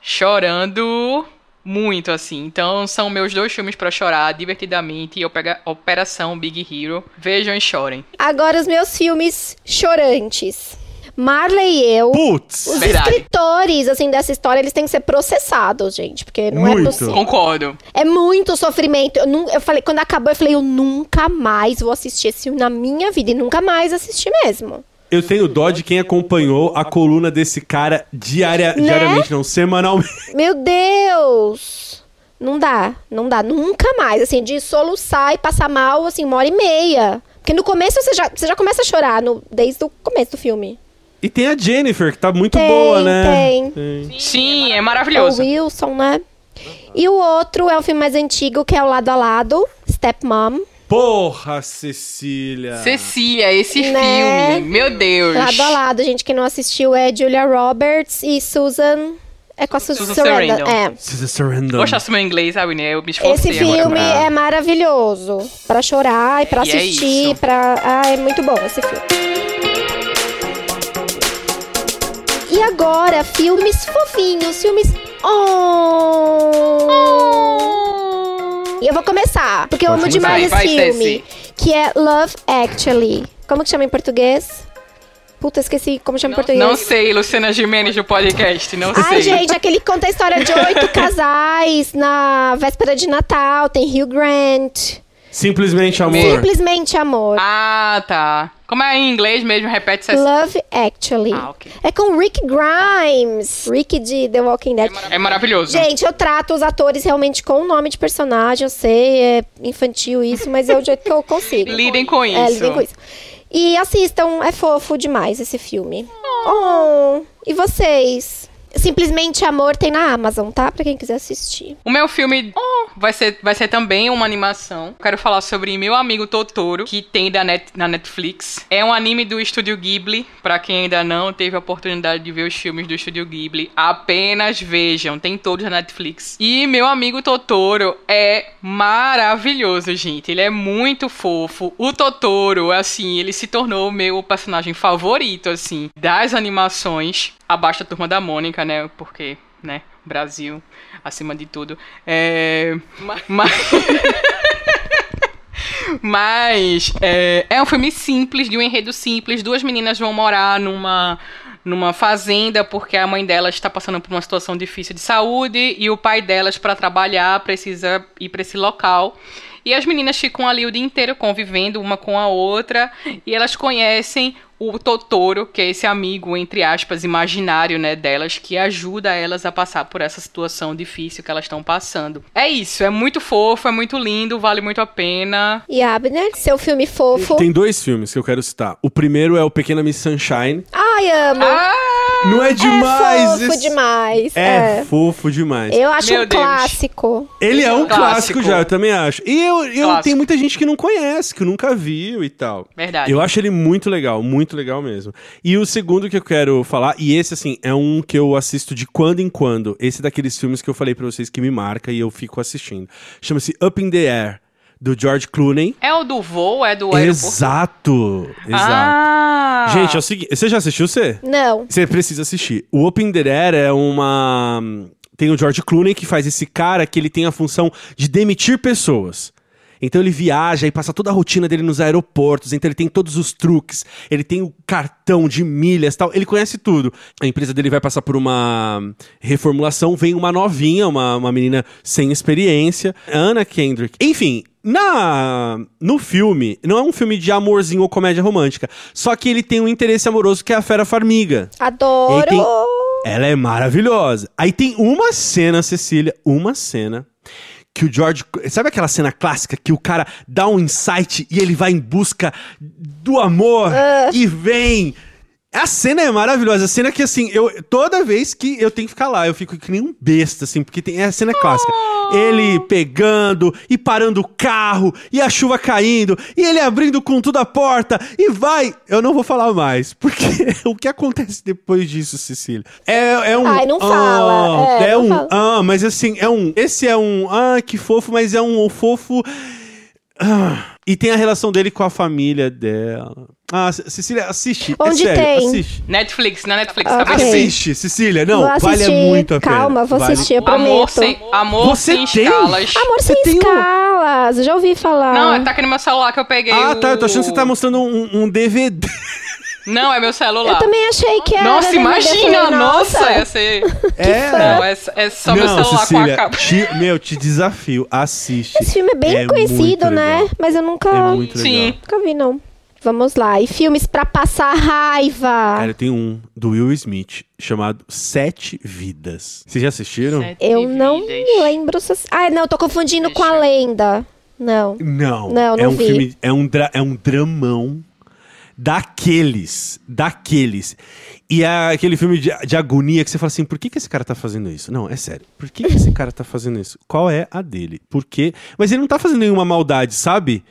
chorando muito, assim. Então, são meus dois filmes pra chorar, divertidamente, e Opera- Operação Big Hero. Vejam e chorem. Agora os meus filmes chorantes. Marley e eu. Putz! Os Verdade. escritores, assim, dessa história, eles têm que ser processados, gente, porque não é Muito. possível. Concordo. É muito sofrimento. Eu, nu- eu falei, quando acabou, eu falei, eu nunca mais vou assistir esse filme na minha vida. E nunca mais assisti mesmo. Eu tenho dó de quem acompanhou a coluna desse cara diária, Né? diariamente, não, semanalmente. Meu Deus! Não dá, não dá. Nunca mais. Assim, de soluçar e passar mal, assim, uma hora e meia. Porque no começo você já, você já começa a chorar, no, desde o começo do filme. E tem a Jennifer, que tá muito Tem, boa, né? tem. Sim, é É o maravilhoso. Wilson, né? E o outro é um filme mais antigo, que é o Lado a Lado, Stepmom. Porra, Cecília. Cecília, esse Né? filme. Meu Deus. Lado a Lado, gente que não assistiu é Julia Roberts e Susan... É com a Susan, Susan Sarandon. Sarandon. É. Cecília Sarandon. Poxa, meu inglês, sabe, né? Eu me esforcei Esse filme pra- é maravilhoso. Pra chorar e pra E é assistir, isso. pra... Ah, é muito bom esse filme. E agora, filmes fofinhos, filmes... Oh! E eu vou começar, porque eu Pode amo começar. demais esse filme. Que é Love Actually. Como que chama em português? Puta, esqueci como chama em português. Não sei, Luciana Gimenez do podcast, não Ai, sei. gente, aquele que conta a história de oito casais na véspera de Natal. Tem Hugh Grant. Simplesmente amor. Simplesmente amor. Ah, tá. Como é em inglês mesmo? Repete isso. Love Actually. Ah, ok. É com Rick Grimes. Rick de The Walking Dead. É maravilhoso. Gente, eu trato os atores realmente com o nome de personagem. Eu sei, é infantil isso, mas é o jeito que eu consigo. Lidem com isso. É, lidem com isso. E assistam, é fofo demais esse filme. Oh, e vocês? Simplesmente Amor tem na Amazon, tá? Pra quem quiser assistir. O meu filme oh, vai, ser, vai ser também uma animação. Quero falar sobre Meu Amigo Totoro, que tem da net, na Netflix. É um anime do Estúdio Ghibli. Pra quem ainda não teve a oportunidade de ver os filmes do Estúdio Ghibli, apenas vejam. Tem todos na Netflix. E Meu Amigo Totoro é maravilhoso, gente. Ele é muito fofo. O Totoro, assim, ele se tornou o meu personagem favorito, assim, das animações. Abaixo da Turma da Mônica, né? Porque, né? Brasil, acima de tudo. É. Mas. Mas é, é um filme simples, de um enredo simples. Duas meninas vão morar numa, numa fazenda porque a mãe delas está passando por uma situação difícil de saúde e o pai delas, para trabalhar, precisa ir para esse local. E as meninas ficam ali o dia inteiro convivendo uma com a outra e elas conhecem o Totoro, que é esse amigo, entre aspas, imaginário, né, delas, que ajuda elas a passar por essa situação difícil que elas estão passando. É isso, é muito fofo, é muito lindo, vale muito a pena. E Abner, seu filme fofo. Tem dois filmes que eu quero citar. O primeiro é o Pequena Miss Sunshine. Ai, amo. Ah! Não é demais? é fofo esse- demais. É, É. fofo demais. Eu acho Meu um Deus. clássico. Ele é um Clássico. clássico já, eu também acho. E eu, eu tem muita gente que não conhece, que nunca viu e tal. Verdade. Eu acho ele muito legal, muito legal mesmo. E o segundo que eu quero falar, e esse assim, é um que eu assisto de quando em quando. Esse é daqueles filmes que eu falei pra vocês que me marca e eu fico assistindo. Chama-se Up in the Air, do George Clooney. É o do voo, é do aeroporto? Exato, exato. Ah! Gente, é o seguinte, você já assistiu você? Não. Você precisa assistir. O Open the Air é uma. Tem o George Clooney que faz esse cara que ele tem a função de demitir pessoas. Então ele viaja e passa toda a rotina dele nos aeroportos, então ele tem todos os truques, ele tem o cartão de milhas tal, ele conhece tudo. A empresa dele vai passar por uma reformulação, vem uma novinha, uma, uma menina sem experiência, Anna Kendrick. Enfim, na no filme, não é um filme de amorzinho ou comédia romântica, só que ele tem um interesse amoroso que é a Fera Farmiga. Adoro. Tem- Ela é maravilhosa. Aí tem uma cena, Cecília, uma cena que o George. Sabe aquela cena clássica que o cara dá um insight e ele vai em busca do amor e vem. A cena é maravilhosa. A cena que, assim, eu toda vez que eu tenho que ficar lá, eu fico que nem um besta, assim, porque tem, é a cena clássica. Ele pegando e parando o carro, e a chuva caindo, e ele abrindo com tudo a porta, e vai. Eu não vou falar mais, porque o que acontece depois disso, Cecília? É, é um. Ai, não fala. ah, É, é não um. fala. Ah, mas assim, é um. Esse é um. Ah, que fofo, mas é um fofo. Ah, e tem a relação dele com a família dela. Ah, Cecília, assiste. Onde é sério, tem? assiste. Netflix, na Netflix, tá bem? Assiste, Cecília. Não, Vou vale assistir. muito a pena. Calma, vou Vale- assistir, eu prometo. Amor sem, amor Você sem tem? escalas. Amor Você sem tem um- escalas. Já ouvi falar. Não, tá aqui no meu celular que eu peguei. Ah, o- tá. Eu tô achando que você tá mostrando um, um DVD. Não, é meu celular. Eu também achei que era. Nossa. Eu imagina! falei, Nossa, ia ser. É. Não, é, é só meu Não, celular Cecília, com a capa. te- meu, te desafio. Assiste. Esse filme é bem É conhecido, né? Mas eu nunca, É muito legal. Sim. nunca vi, não. Vamos lá. E filmes pra passar raiva. Cara, tem um do Will Smith chamado Sete Vidas. Vocês já assistiram? Sete eu não vidas. me lembro. Se... Ah, não, tô confundindo com a Deixa. lenda. Não. Não. Não, é não um vi. filme, é um, dra- é um dramão. Daqueles, daqueles. E é aquele filme de, de agonia que você fala assim, por que, que esse cara tá fazendo isso? Não, é sério. Por que, que esse cara tá fazendo isso? Qual é a dele? Por quê? Mas ele não tá fazendo nenhuma maldade, sabe?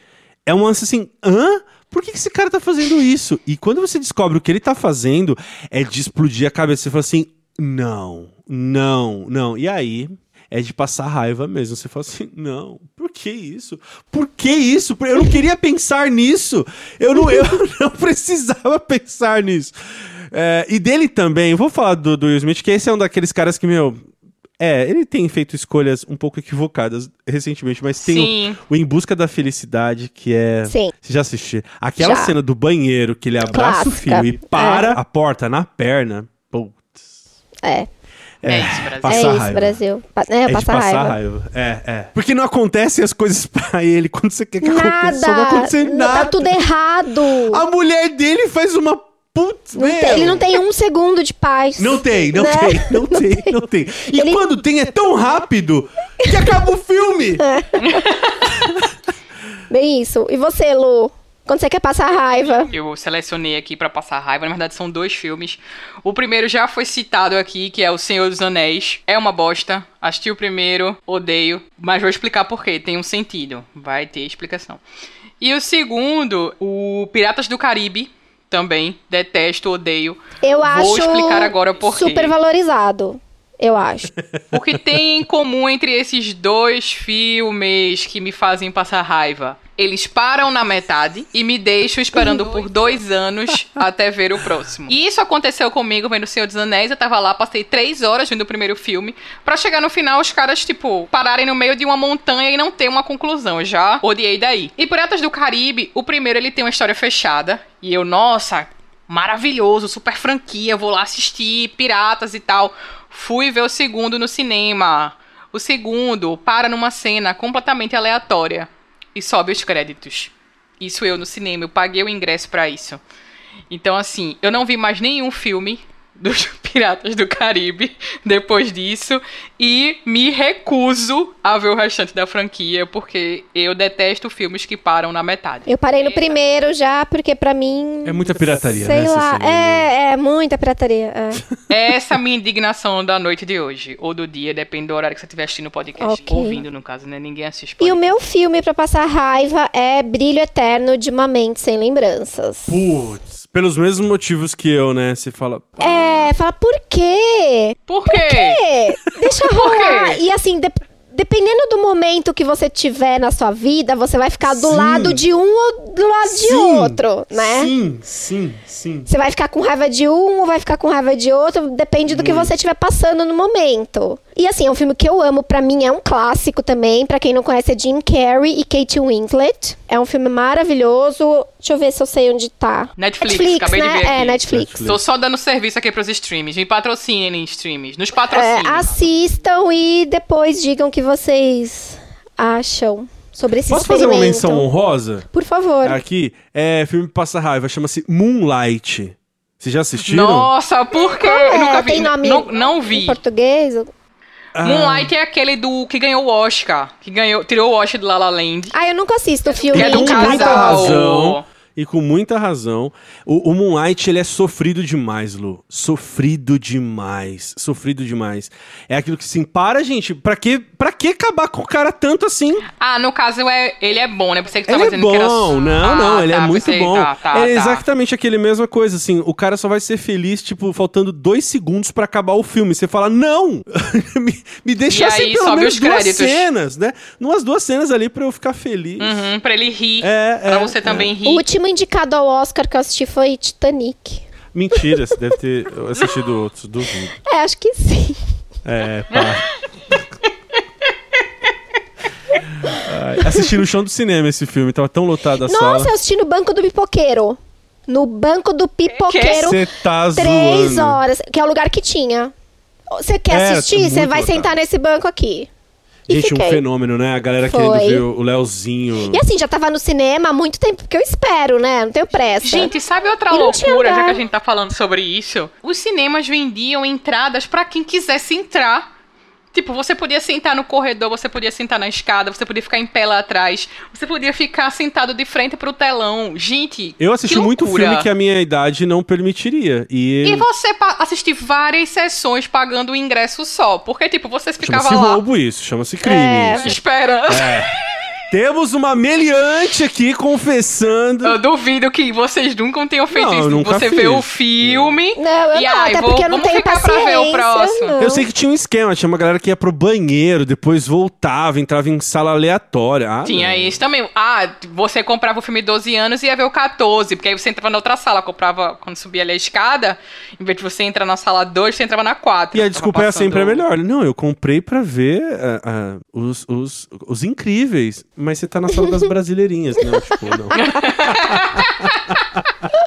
É um lance assim, hã? Por que, que esse cara tá fazendo isso? E quando você descobre o que ele tá fazendo, é de explodir a cabeça. Você fala assim, não, não, não. E aí, é de passar raiva mesmo. Você fala assim, não, por que isso? Por que isso? Eu não queria pensar nisso. Eu não, eu não precisava pensar nisso. É, e dele também, vou falar do, do Will Smith, que esse é um daqueles caras que, meu. É, ele tem feito escolhas um pouco equivocadas recentemente, mas tem o, o Em Busca da Felicidade, que é. Sim. Você já assistiu? Aquela Já. cena do banheiro que ele abraça o Clássica. filho e para a porta na perna. Putz. É. É isso, Brasil. Passar é isso, raiva. Brasil. Pa- É, É de passar passar raiva. raiva. É, é. Porque não acontecem as coisas pra ele quando você quer que aconteça. Não Nada. acontece Não, nada. Tá tudo errado. A mulher dele faz uma putz, Não tem- ele não tem um segundo de paz. Não tem, não Né? tem, não tem, não tem. E Ele- quando tem é tão rápido que acaba o filme. Bem isso. E você, Lu? Quando você quer passar raiva? Eu selecionei aqui pra passar raiva. Na verdade, são dois filmes. O primeiro já foi citado aqui, que é O Senhor dos Anéis. É uma bosta. Assisti o primeiro, odeio. Mas vou explicar por quê. Tem um sentido. Vai ter explicação. E o segundo, o Piratas do Caribe. Também. Detesto, odeio. Eu Vou acho explicar agora por super valorizado. Eu acho. O que tem em comum entre esses dois filmes que me fazem passar raiva? Eles param na metade e me deixam esperando por dois anos até ver o próximo. E isso aconteceu comigo vendo O Senhor dos Anéis. Eu tava lá, passei três horas vendo o primeiro filme. Pra chegar no final, os caras, tipo, pararem no meio de uma montanha e não ter uma conclusão. Eu já odiei daí. E Piratas do Caribe, o primeiro ele tem uma história fechada. E eu, nossa, maravilhoso, super franquia, vou lá assistir Piratas e tal. Fui ver o segundo no cinema. O segundo para numa cena completamente aleatória e sobe os créditos. Isso eu no cinema, eu paguei o ingresso pra isso. Então assim, eu não vi mais nenhum filme dos Piratas do Caribe depois disso e me recuso a ver o restante da franquia porque eu detesto filmes que param na metade. Eu parei no primeiro já, porque pra mim. É muita pirataria, Sei né, lá. É, é muita pirataria. é. Essa é a minha indignação da noite de hoje. Ou do dia, depende do horário que você estiver assistindo o podcast. Ok. Ouvindo, no caso, né? Ninguém assiste E o podcast. meu filme pra passar raiva é Brilho Eterno de uma Mente Sem Lembranças. Putz, pelos mesmos motivos que eu, né? Você fala. É, fala, por quê? Por quê? É, deixa quê? rolar. E assim, de- dependendo do momento que você tiver na sua vida, você vai ficar do Sim. lado de um ou do lado de Sim, outro, né? Sim, sim, sim. Você vai ficar com raiva de um ou vai ficar com raiva de outro, depende do que você estiver passando no momento. E assim, é um filme que eu amo, pra mim é um clássico também. Pra quem não conhece, é Jim Carrey e Kate Winslet. É um filme maravilhoso. Deixa eu ver se eu sei onde tá. Netflix, acabei de né? ver É, aqui. Netflix. Netflix. Tô só dando serviço aqui pros streams. Me patrocinem streams. Nos É, patrocinem. assistam e depois digam o que vocês acham sobre esse Posso fazer uma menção honrosa? Por favor. Aqui, é filme Passa Raiva, chama-se Moonlight. Vocês já assistiram? Nossa, por quê? É, Eu nunca vi. tem nome não, não Em vi. português? Ah, Moonlight é aquele do que ganhou o Oscar. Que ganhou, tirou o Oscar do La La Land. Ah, eu nunca assisto o filme Que é do indicado. muita casal. razão. E com muita razão. O, o Moonlight, ele é sofrido demais, Lu. Sofrido demais. Sofrido demais. É aquilo que, assim, para, gente. Pra que, pra que acabar com o cara tanto assim? Ah, no caso, é, ele é bom, né? Pensei que você Ele tava é dizendo que era... bom, não, Ah, não, ele é tá, muito pensei- bom. Tá, tá, é tá. exatamente aquele mesma coisa, assim, o cara só vai ser feliz, tipo, faltando dois segundos pra acabar o filme. Você fala, não! me, me deixa E assim aí pelo menos os duas créditos. cenas, né? Umas duas cenas ali pra eu ficar feliz. Uhum, pra ele rir. É, pra é, você é. também O rir. Último indicado ao Oscar que eu assisti foi Titanic. Mentira, você deve ter assistido outros, duvido. É, acho que sim. É, pá. Ai, assisti no chão do cinema esse filme, tava tão lotado a Nossa, sala. eu assisti no Banco do Pipoqueiro. No Banco do Pipoqueiro, Você tá três zoando. horas. Que é o lugar que tinha. Você quer É, assistir? Você vai lotado. sentar nesse banco aqui. E Gente, um fiquei. fenômeno, né? A galera Foi. querendo ver o Leozinho. E assim, já tava no cinema há muito tempo, porque eu espero, né? Não tenho pressa. Gente, sabe outra E loucura, já que a gente tá falando sobre isso? Os cinemas vendiam entradas pra quem quisesse entrar. Tipo, você podia sentar no corredor, você podia sentar na escada, você podia ficar em pé lá atrás, você podia ficar sentado de frente pro telão. Gente, Eu assisti muito filme que a minha idade não permitiria. E, E você assistir várias sessões pagando o ingresso só. Porque, tipo, você ficava chama-se lá roubo isso, chama-se crime. É. isso. esperando. Temos uma meliante aqui confessando. Eu duvido que vocês nunca tenham feito Não, isso. nunca Você fiz. vê o filme. Não, eu e não, ai, até vou, porque eu não tenho ficar pra ver o paciência, próximo. não. Eu sei que tinha um esquema, tinha uma galera que ia pro banheiro, depois voltava, entrava em sala aleatória. Ah, Tinha não. isso também. Ah, você comprava o filme 12 anos e ia ver o 14, porque aí você entrava na outra sala, comprava quando subia ali a escada, em vez de você entrar na sala 2, você entrava na 4. E a desculpa é sempre a melhor. Não, eu comprei pra ver ah, ah, os, os, os incríveis, mas você tá na sala das brasileirinhas, não, tipo, não.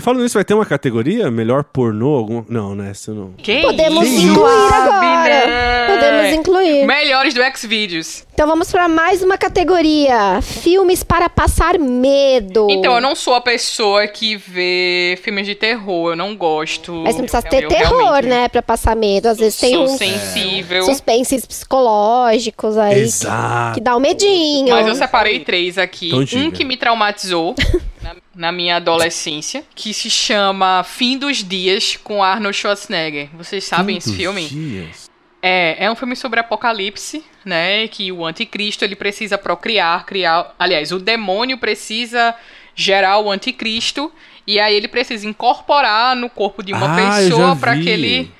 Falando nisso, vai ter uma categoria? Melhor pornô? Algum... Não, né? Essa não. Que Podemos isso? incluir agora. né? Podemos incluir. Melhores do Xvideos. Então vamos para mais uma categoria: filmes para passar medo. Então, eu não sou a pessoa que vê filmes de terror, eu não gosto. Mas não precisa Eu- ter eu terror, realmente né, Pra passar medo. Às vezes tem uns sensível. suspenses psicológicos aí que, Exato. que dá um medinho. Mas eu separei três aqui. Então um que me traumatizou na, minha adolescência, que se chama Fim dos Dias com Arnold Schwarzenegger. Vocês sabem esse Dos filme? dias. É, é um filme sobre apocalipse, né? Que o anticristo ele precisa procriar, criar. Aliás, o demônio precisa gerar o anticristo. E aí ele precisa incorporar no corpo de uma Ah, pessoa para que ele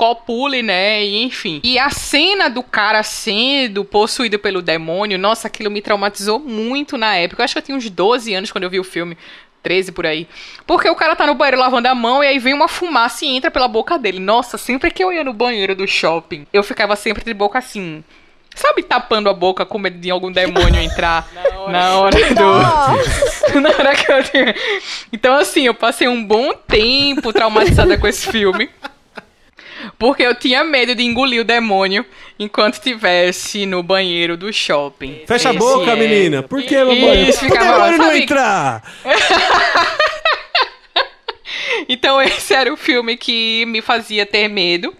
copule, né? E enfim. E a cena do cara sendo possuído pelo demônio, nossa, aquilo me traumatizou muito na época. Eu acho que eu tinha uns 12 anos quando eu vi o filme. 13 por aí. Porque o cara tá no banheiro lavando a mão e aí vem uma fumaça e entra pela boca dele. Nossa, sempre que eu ia no banheiro do shopping, eu ficava sempre de boca assim. Sabe, tapando a boca com medo de algum demônio entrar na hora do. Dó. Na hora que eu tinha- Então, assim, eu passei um bom tempo traumatizada com esse filme. Porque eu tinha medo de engolir o demônio enquanto estivesse no banheiro do shopping. Fecha a Esse boca, é- menina. Por que, mamãe? Isso, ficava- demônio não entrar. Então, esse era o filme que me fazia ter medo.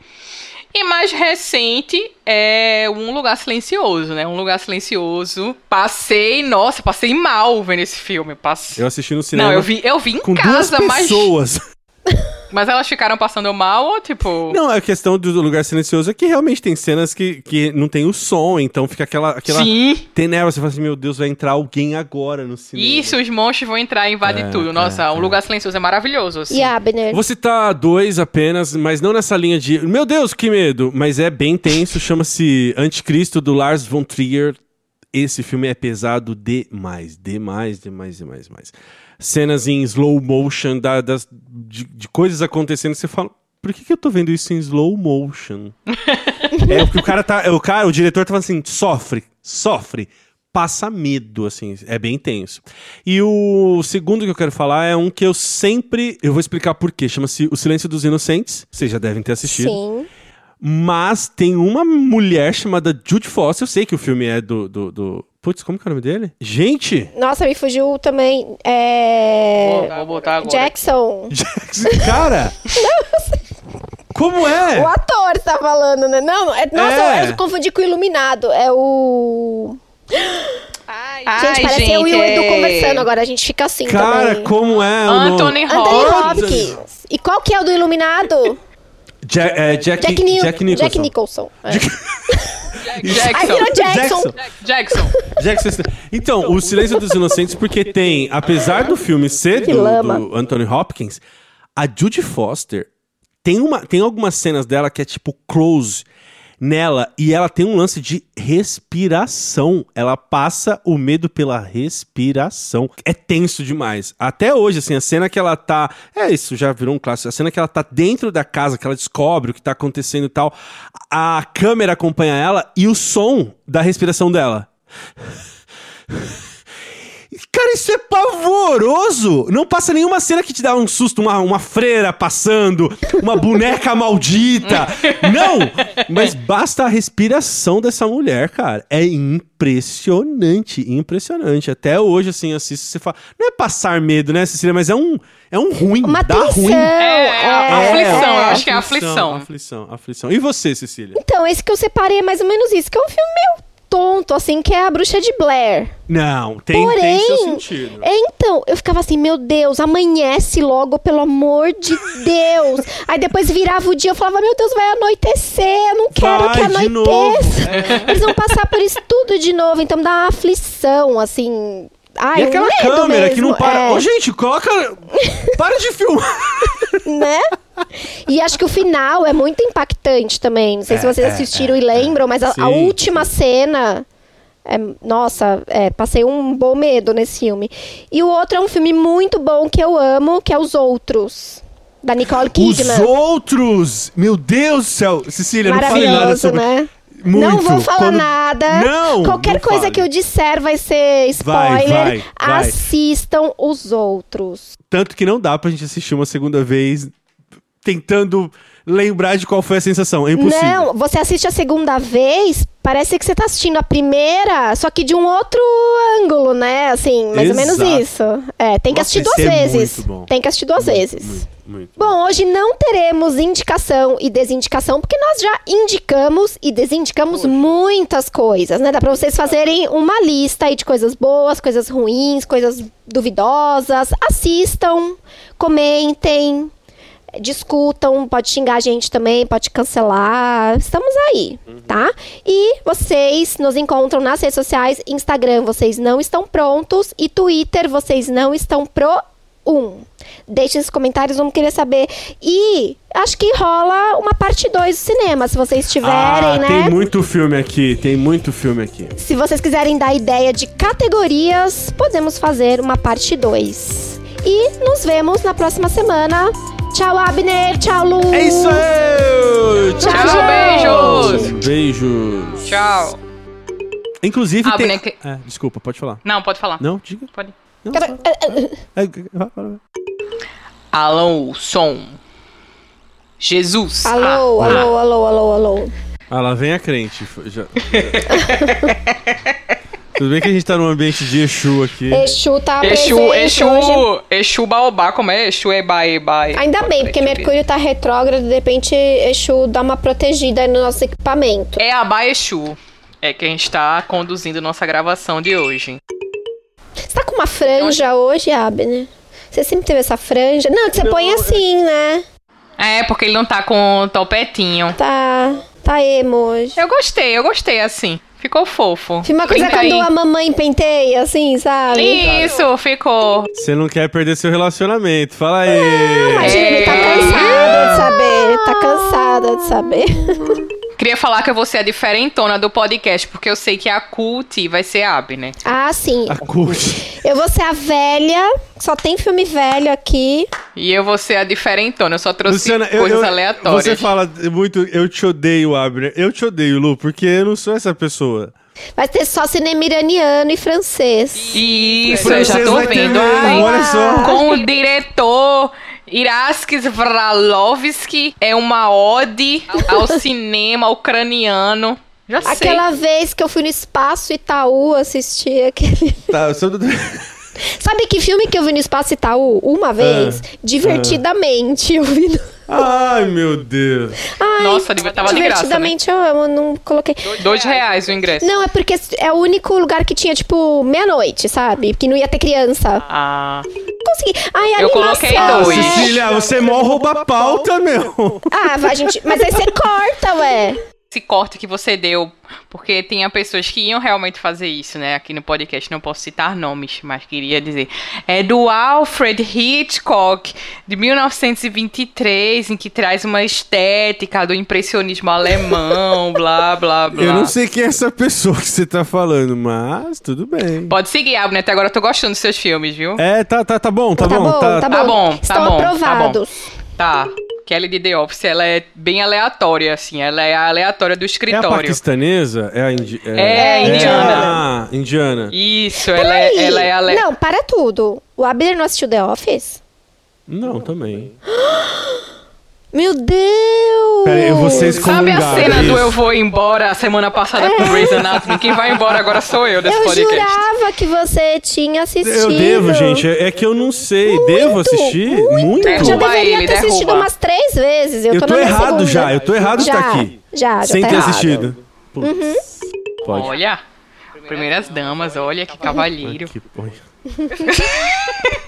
E mais recente é Um Lugar Silencioso, né? Um Lugar Silencioso. Passei, nossa, passei mal vendo esse filme. Passei... Eu assisti no cinema Não, eu vi, eu vi em com casa, duas pessoas. Mas elas ficaram passando mal ou tipo. Não, a questão do lugar silencioso é que realmente tem cenas que, que não tem o som, então fica aquela, aquela Sim. tenebra. Você fala assim, meu Deus, vai entrar alguém agora no cinema. Isso, os monstros vão entrar e invadir É, tudo. Nossa, é, Um é. Lugar Silencioso é maravilhoso. Assim. E Abner? Vou citar dois apenas, mas não nessa linha de. Meu Deus, que medo! Mas é bem tenso, chama-se Anticristo do Lars von Trier. Esse filme é pesado demais, demais, demais, demais, demais. Cenas em slow motion da- das, de, de coisas acontecendo, você fala. Por que, que eu tô vendo isso em slow motion? é porque o cara tá. O cara, o diretor tá falando assim: sofre, sofre, passa medo, assim, é bem tenso. E o segundo que eu quero falar é um que eu sempre. Eu vou explicar por quê. Chama-se O Silêncio dos Inocentes. Vocês já devem ter assistido. Sim. Mas tem uma mulher chamada Jude Foster. Eu sei que o filme é do. do, do... Putz, como que é o nome dele? Gente! Nossa, me fugiu também. É. Vou, vou botar agora. Jackson. Jackson, cara! Como é? O ator está falando, né? Não, é, nossa, É. eu, confundi com o Iluminado. É o. Ai, gente, parece eu e o Edu conversando agora. A gente fica assim Cara, também. como é? o Anthony nome? Anthony Hopkins. E qual que é o do Iluminado? Ja- é, Jack, Jack, Jack Nicholson. Jack Nicholson. É. Jackson. Jackson. Jackson. Jackson. Então, o Silêncio dos Inocentes, porque tem, apesar do filme ser do, do Anthony Hopkins, a Judy Foster tem, uma, tem algumas cenas dela que é tipo close nela e ela tem um lance de respiração. Ela passa o medo pela respiração. É tenso demais. Até hoje, assim, a cena que ela tá. É, isso já virou um clássico. A cena que ela tá dentro da casa, que ela descobre o que tá acontecendo e tal. A câmera acompanha ela e o som da respiração dela. Cara, isso é pavoroso! Não passa nenhuma cena que te dá um susto, uma, uma freira passando, uma boneca maldita. Não! Mas basta a respiração dessa mulher, cara. É impressionante, impressionante. Até hoje, assim, assisto, você fala. Não é passar medo, né, Cecília? Mas é um, é um ruim. Uma dá tensão. ruim. É, a- é, aflição, é. eu acho que é aflição. Aflição, aflição. E você, Cecília? Então, esse que eu separei é mais ou menos isso, que é um filme meio tonto, assim, que é a Bruxa de Blair. Não, tem, Porém, tem seu sentido. é, então, eu ficava assim, meu Deus, amanhece logo, pelo amor de Deus. Aí depois virava o dia, eu falava, meu Deus, vai anoitecer, eu não quero Vai que anoiteça. Eles vão passar por isso tudo de novo, então dá uma aflição, assim. Ai, E aquela câmera mesmo, que não para. é, Ô, gente, coloca. para de filmar. né? E acho que o final é muito impactante também. Não sei se É, vocês é, assistiram é, e lembram, mas a, a última cena. é- nossa, é, passei um bom medo nesse filme. E o outro é um filme muito bom que eu amo, que é Os Outros, da Nicole Os Kidman. outros! Meu Deus do céu! Cecília, não fale nada sobre. né? Muito. Não vou falar Quando- nada. Não! Qualquer não coisa fale. que eu disser vai ser spoiler. vai, vai. Assistam Os Outros. Tanto que não dá pra gente assistir uma segunda vez tentando lembrar de qual foi a sensação. É impossível. Não, você assiste a segunda vez, parece que você tá assistindo a primeira, só que de um outro ângulo, né? Assim, mais ou menos Exato. isso. É, tem que Nossa, assistir duas é vezes. muito bom. Tem que assistir duas vezes. Muito, muito. Bom, hoje não teremos indicação e desindicação, porque nós já indicamos e desindicamos muitas coisas, né? Dá pra vocês fazerem uma lista aí de coisas boas, coisas ruins, coisas duvidosas. Assistam, comentem, discutam, pode xingar a gente também, pode cancelar. Estamos aí, tá? E vocês nos encontram nas redes sociais, Instagram, vocês não estão prontos, e Twitter, vocês não estão pro um. Deixem nos comentários, vamos querer saber. E acho que rola uma parte 2 do cinema, se vocês tiverem, ah, né? tem muito filme aqui, tem muito filme aqui. Se vocês quiserem dar ideia de categorias, podemos fazer uma parte 2. E nos vemos na próxima semana. Tchau, Abner. Tchau, Lu. É isso aí! Tchau, beijos! Beijos! Tchau. Inclusive Ah, tem... boneca- É, desculpa, pode falar. Não, pode falar. Não, diga. Pode. Não, Cara, é, é, É. Alô, som. Jesus. Alô, Ah, alô, alô, alô, alô. Ah, lá vem a crente. Já- Tudo bem que a gente tá num ambiente de Exu aqui. Exu tá Exu, presente Exu, hoje. Exu Baobá, como é? Exu Eba, Eba. Ainda bem, porque Mercúrio tá retrógrado, de repente Exu dá uma protegida aí no nosso equipamento. É Aba Exu. É que a gente tá conduzindo nossa gravação de hoje. Você tá com uma franja hoje, Abner? Você sempre teve essa franja? Não, que você põe assim, né? É, porque ele não tá com topetinho. Tá, tá emo hoje. Eu gostei, eu gostei assim. Ficou fofo. Fica uma coisa aí. quando a mamãe penteia, assim, sabe? Isso, ficou. Você não quer perder seu relacionamento. Fala aí. Imagina, ele tá É. cansado de saber. Tá cansada de saber. Queria falar que eu vou ser a diferentona do podcast, porque eu sei que a Cult vai ser a Abby, né? Ah, sim. A cult. Eu vou ser a velha. Só tem filme velho aqui. E eu vou ser a diferentona, eu só trouxe Luciana, eu, coisas eu- aleatórias. Você fala muito, eu te odeio, Abner. Eu te odeio, Lu, porque eu não sou essa pessoa. Vai ter só cinema iraniano e francês. Isso, eu já Francês tô vendo. Ai, olha só. Com o diretor Iraskis Vralovsky, é uma ode ao cinema ucraniano. Já sei. Aquela vez que eu fui no Espaço Itaú assistir aquele. Tá, eu sou do... Sabe que filme que eu vi no Espaço Itaú uma vez? Divertidamente. Eu vi. No... Ai, meu Deus. Ai, Nossa, tava de graça, né? Divertidamente eu amo, não coloquei. Dois reais o ingresso. Não, é porque é o único lugar que tinha, tipo, meia-noite, sabe? Que não ia ter criança. Ah, Consegui. Ai, a Eu coloquei Ah, dois. Cecília, você mó rouba a pauta, meu. Ah, vai, gente. Mas aí você corta, ué. Esse corte que você deu, porque tinha pessoas que iam realmente fazer isso, né? Aqui no podcast não posso citar nomes, mas queria dizer. É do Alfred Hitchcock, de 1923, em que traz uma estética do impressionismo alemão, blá, blá, blá. Eu não sei quem é essa pessoa que você tá falando, mas tudo bem. Pode seguir, Abner, até agora eu tô gostando dos seus filmes, viu? É, tá, tá, tá bom, tá, Tá, bom, tá, bom. Tá bom, tá Estão bom, tá bom. Tá. Kelly de The Office, ela é bem aleatória, assim. Ela é a aleatória do É a escritório. paquistanesa? É a indi É, indiana. Ah, indiana. Isso, ela é, ela é ale... Não, para tudo. O Abner não assistiu The Office? Não, também. Meu Deus! Pera aí, vocês Sabe a cena é do isso? Eu Vou Embora a semana passada com Grey's Anatomy? Quem vai embora agora sou eu desse Eu podcast. jurava que você tinha assistido. Eu devo, gente. É é que eu não sei. devo assistir? Muito? Derruba Já deveria ele, ter assistido derruba. umas três vezes. Eu, Eu tô, tô errado segunda. já. Eu tô errado de já, estar aqui. Já, já Sem tá ter errado. Uhum. assistido. Putz. Pode. Olha, primeiras damas, olha que cavalheiro. Que porra.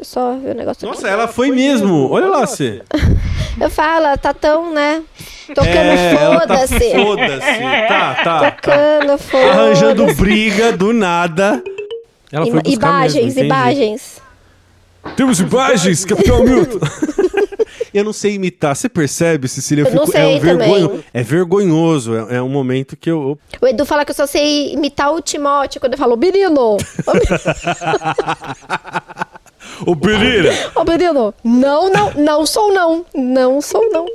Deixa eu só ver o negócio Nossa, ela foi mesmo. Olha lá, você. aqui. Eu falo, ela tá tão, né? Tocando É, tá foda-se. foda-se. Tá, tá. Tocando foda-se. Arranjando briga do nada. Ela foi Ima- buscar Imagens, mesmo, imagens. Temos imagens, Capitão Milton. Eu não sei imitar. Você percebe, Cecília? Eu Eu não fico, é, sei um vergonho, é vergonhoso. É, é um momento que eu. O Edu fala que eu só sei imitar o Timóteo quando eu falo, menino! Ô, Pereira! Ô, menino! Não, não, não sou não. Não sou não.